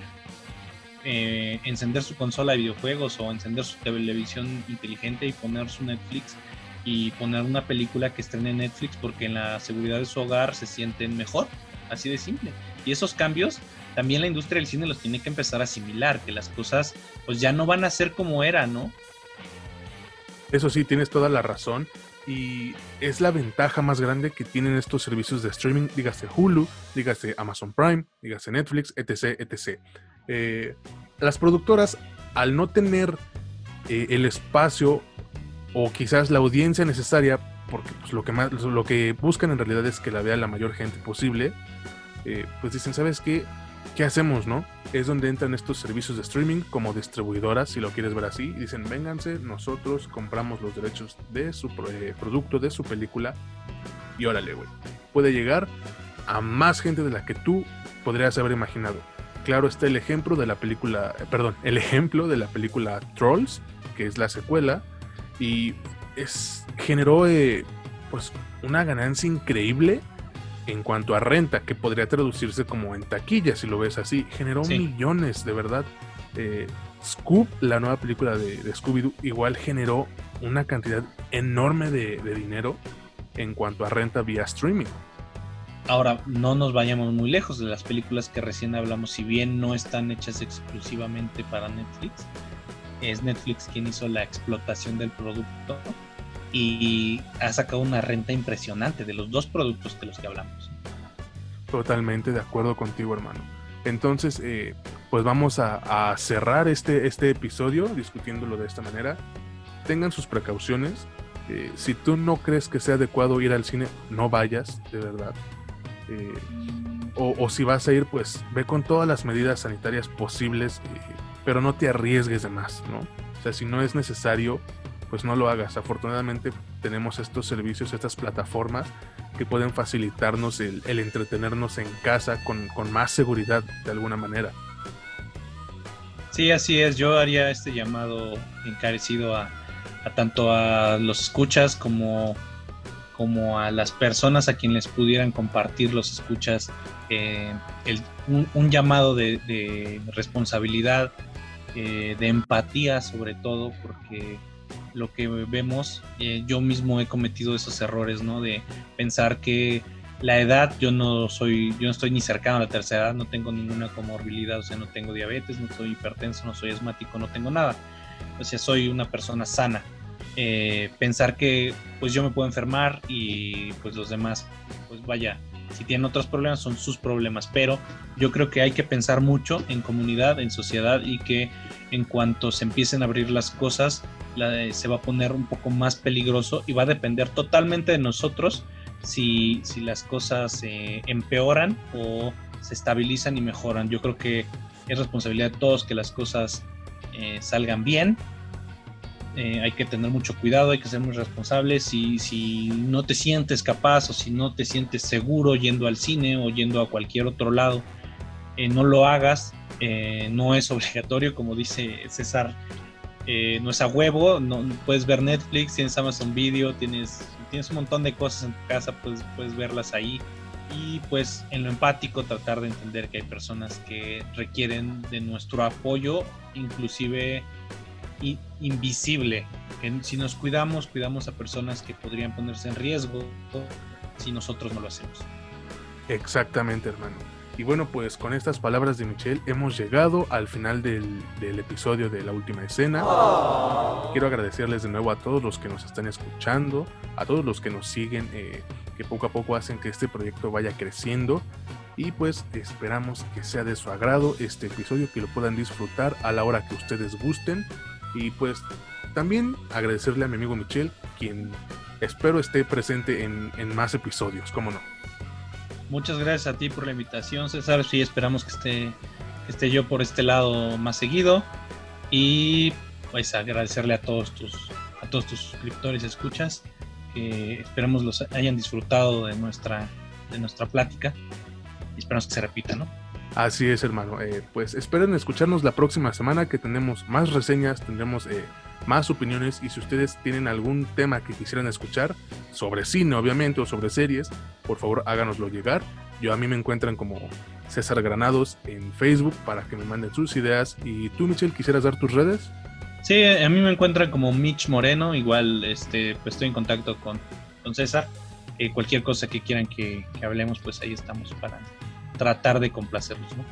Speaker 2: eh, encender su consola de videojuegos o encender su televisión inteligente y poner su Netflix y poner una película que estrene en Netflix porque en la seguridad de su hogar se sienten mejor, así de simple. Y esos cambios también la industria del cine los tiene que empezar a asimilar, que las cosas pues ya no van a ser como era, ¿no?
Speaker 1: Eso sí, tienes toda la razón y es la ventaja más grande que tienen estos servicios de streaming, dígase Hulu, dígase Amazon Prime, dígase Netflix, etc. etc. Eh, las productoras, al no tener eh, el espacio o quizás la audiencia necesaria, porque pues, lo, que más, lo que buscan en realidad es que la vea la mayor gente posible, eh, pues dicen, ¿sabes qué? ¿Qué hacemos, no? Es donde entran estos servicios de streaming como distribuidoras, si lo quieres ver así, y dicen, vénganse, nosotros compramos los derechos de su producto, de su película, y órale, güey. Puede llegar a más gente de la que tú podrías haber imaginado claro está el ejemplo de la película, eh, perdón, el ejemplo de la película Trolls, que es la secuela, y es, generó eh, pues una ganancia increíble en cuanto a renta, que podría traducirse como en taquilla, si lo ves así, generó millones, de verdad. Eh, Scoop, la nueva película de, Scooby-Doo, igual generó una cantidad enorme de dinero en cuanto a renta vía streaming.
Speaker 2: Ahora, no nos vayamos muy lejos de las películas que recién hablamos, si bien no están hechas exclusivamente para Netflix, es Netflix quien hizo la explotación del producto y ha sacado una renta impresionante de los dos productos de los que hablamos.
Speaker 1: Totalmente de acuerdo contigo, hermano. Entonces, eh, pues vamos a, cerrar este, este episodio discutiéndolo de esta manera. Tengan sus precauciones. Eh, si tú no crees que sea adecuado ir al cine, no vayas, de verdad. Eh, o, si vas a ir, pues ve con todas las medidas sanitarias posibles, eh, pero no te arriesgues de más, ¿no? O sea, si no es necesario, pues no lo hagas. Afortunadamente tenemos estos servicios, estas plataformas que pueden facilitarnos el, entretenernos en casa con, más seguridad de alguna manera.
Speaker 2: Sí, así es. Yo haría este llamado encarecido a, tanto a los escuchas como como a las personas a quienes les pudieran compartir los escuchas eh, un, llamado de, responsabilidad, eh, de empatía sobre todo, porque lo que vemos, eh, yo mismo he cometido esos errores, ¿no? De pensar que la edad, yo no soy, yo no estoy ni cercano a la tercera edad, no tengo ninguna comorbilidad, o sea, no tengo diabetes, no soy hipertenso, no soy asmático, no tengo nada. O sea, soy una persona sana eh, pensar que pues yo me puedo enfermar y pues los demás, pues vaya, si tienen otros problemas son sus problemas, pero yo creo que hay que pensar mucho en comunidad, en sociedad y que en cuanto se empiecen a abrir las cosas se va a poner un poco más peligroso y va a depender totalmente de nosotros si, si las cosas se empeoran o se estabilizan y mejoran. Yo creo que es responsabilidad de todos que las cosas eh, salgan bien eh, hay que tener mucho cuidado, hay que ser muy responsables. Si, si no te sientes capaz o si no te sientes seguro yendo al cine o yendo a cualquier otro lado, eh, no lo hagas. Eh, no es obligatorio, como dice César, no es a huevo. No, puedes ver Netflix, tienes Amazon Video, tienes, tienes un montón de cosas en tu casa, puedes, puedes verlas ahí. Y pues en lo empático tratar de entender que hay personas que requieren de nuestro apoyo, inclusive invisible. Si nos cuidamos, cuidamos a personas que podrían ponerse en riesgo si nosotros no lo hacemos.
Speaker 1: Exactamente, hermano. Y bueno, pues con estas palabras de Michelle hemos llegado al final del, episodio de la última escena. Quiero agradecerles de nuevo a todos los que nos están escuchando, a todos los que nos siguen, eh, que poco a poco hacen que este proyecto vaya creciendo. Y pues esperamos que sea de su agrado este episodio, que lo puedan disfrutar a la hora que ustedes gusten. Y pues también agradecerle a mi amigo Michel, quien espero esté presente en, más episodios, ¿cómo no?
Speaker 2: Muchas gracias a ti por la invitación, César. Sí, esperamos que esté, esté yo por este lado más seguido. Y pues agradecerle a todos tus, a todos tus suscriptores y escuchas. Que esperamos los hayan disfrutado de nuestra, de nuestra plática. y esperamos que se repita, ¿no?
Speaker 1: Así es, hermano. Eh, pues esperen escucharnos la próxima semana que tenemos más reseñas, tendremos eh, más opiniones y si ustedes tienen algún tema que quisieran escuchar, sobre cine obviamente o sobre series, por favor háganoslo llegar. Yo a mí me encuentran como César Granados en Facebook para que me manden sus ideas. ¿Y tú, Michelle, quisieras dar tus redes?
Speaker 2: Sí, a mí me encuentran como Mitch Moreno, igual este, pues estoy en contacto con, con César. Eh, cualquier cosa que quieran que, hablemos, pues ahí estamos para tratar de complacerlos, ¿no?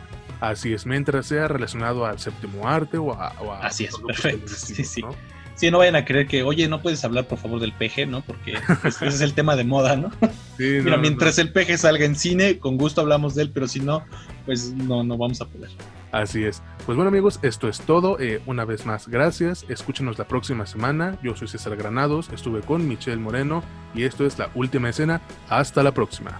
Speaker 1: Así es, mientras sea relacionado al séptimo arte o a...
Speaker 2: Así es, perfecto. Sí, sí. ¿no? Sí, no vayan a creer que, oye, no puedes hablar por favor del PG, ¿no? Porque ese es el tema de moda, ¿no? Sí, Mira, mientras el PG salga en cine, con gusto hablamos de él, pero si no, pues no, no vamos a poder.
Speaker 1: Así es. Pues bueno amigos, esto es todo. Eh, una vez más, gracias. Escúchenos la próxima semana. Yo soy César Granados, estuve con Michelle Moreno y esto es la última escena. Hasta la próxima.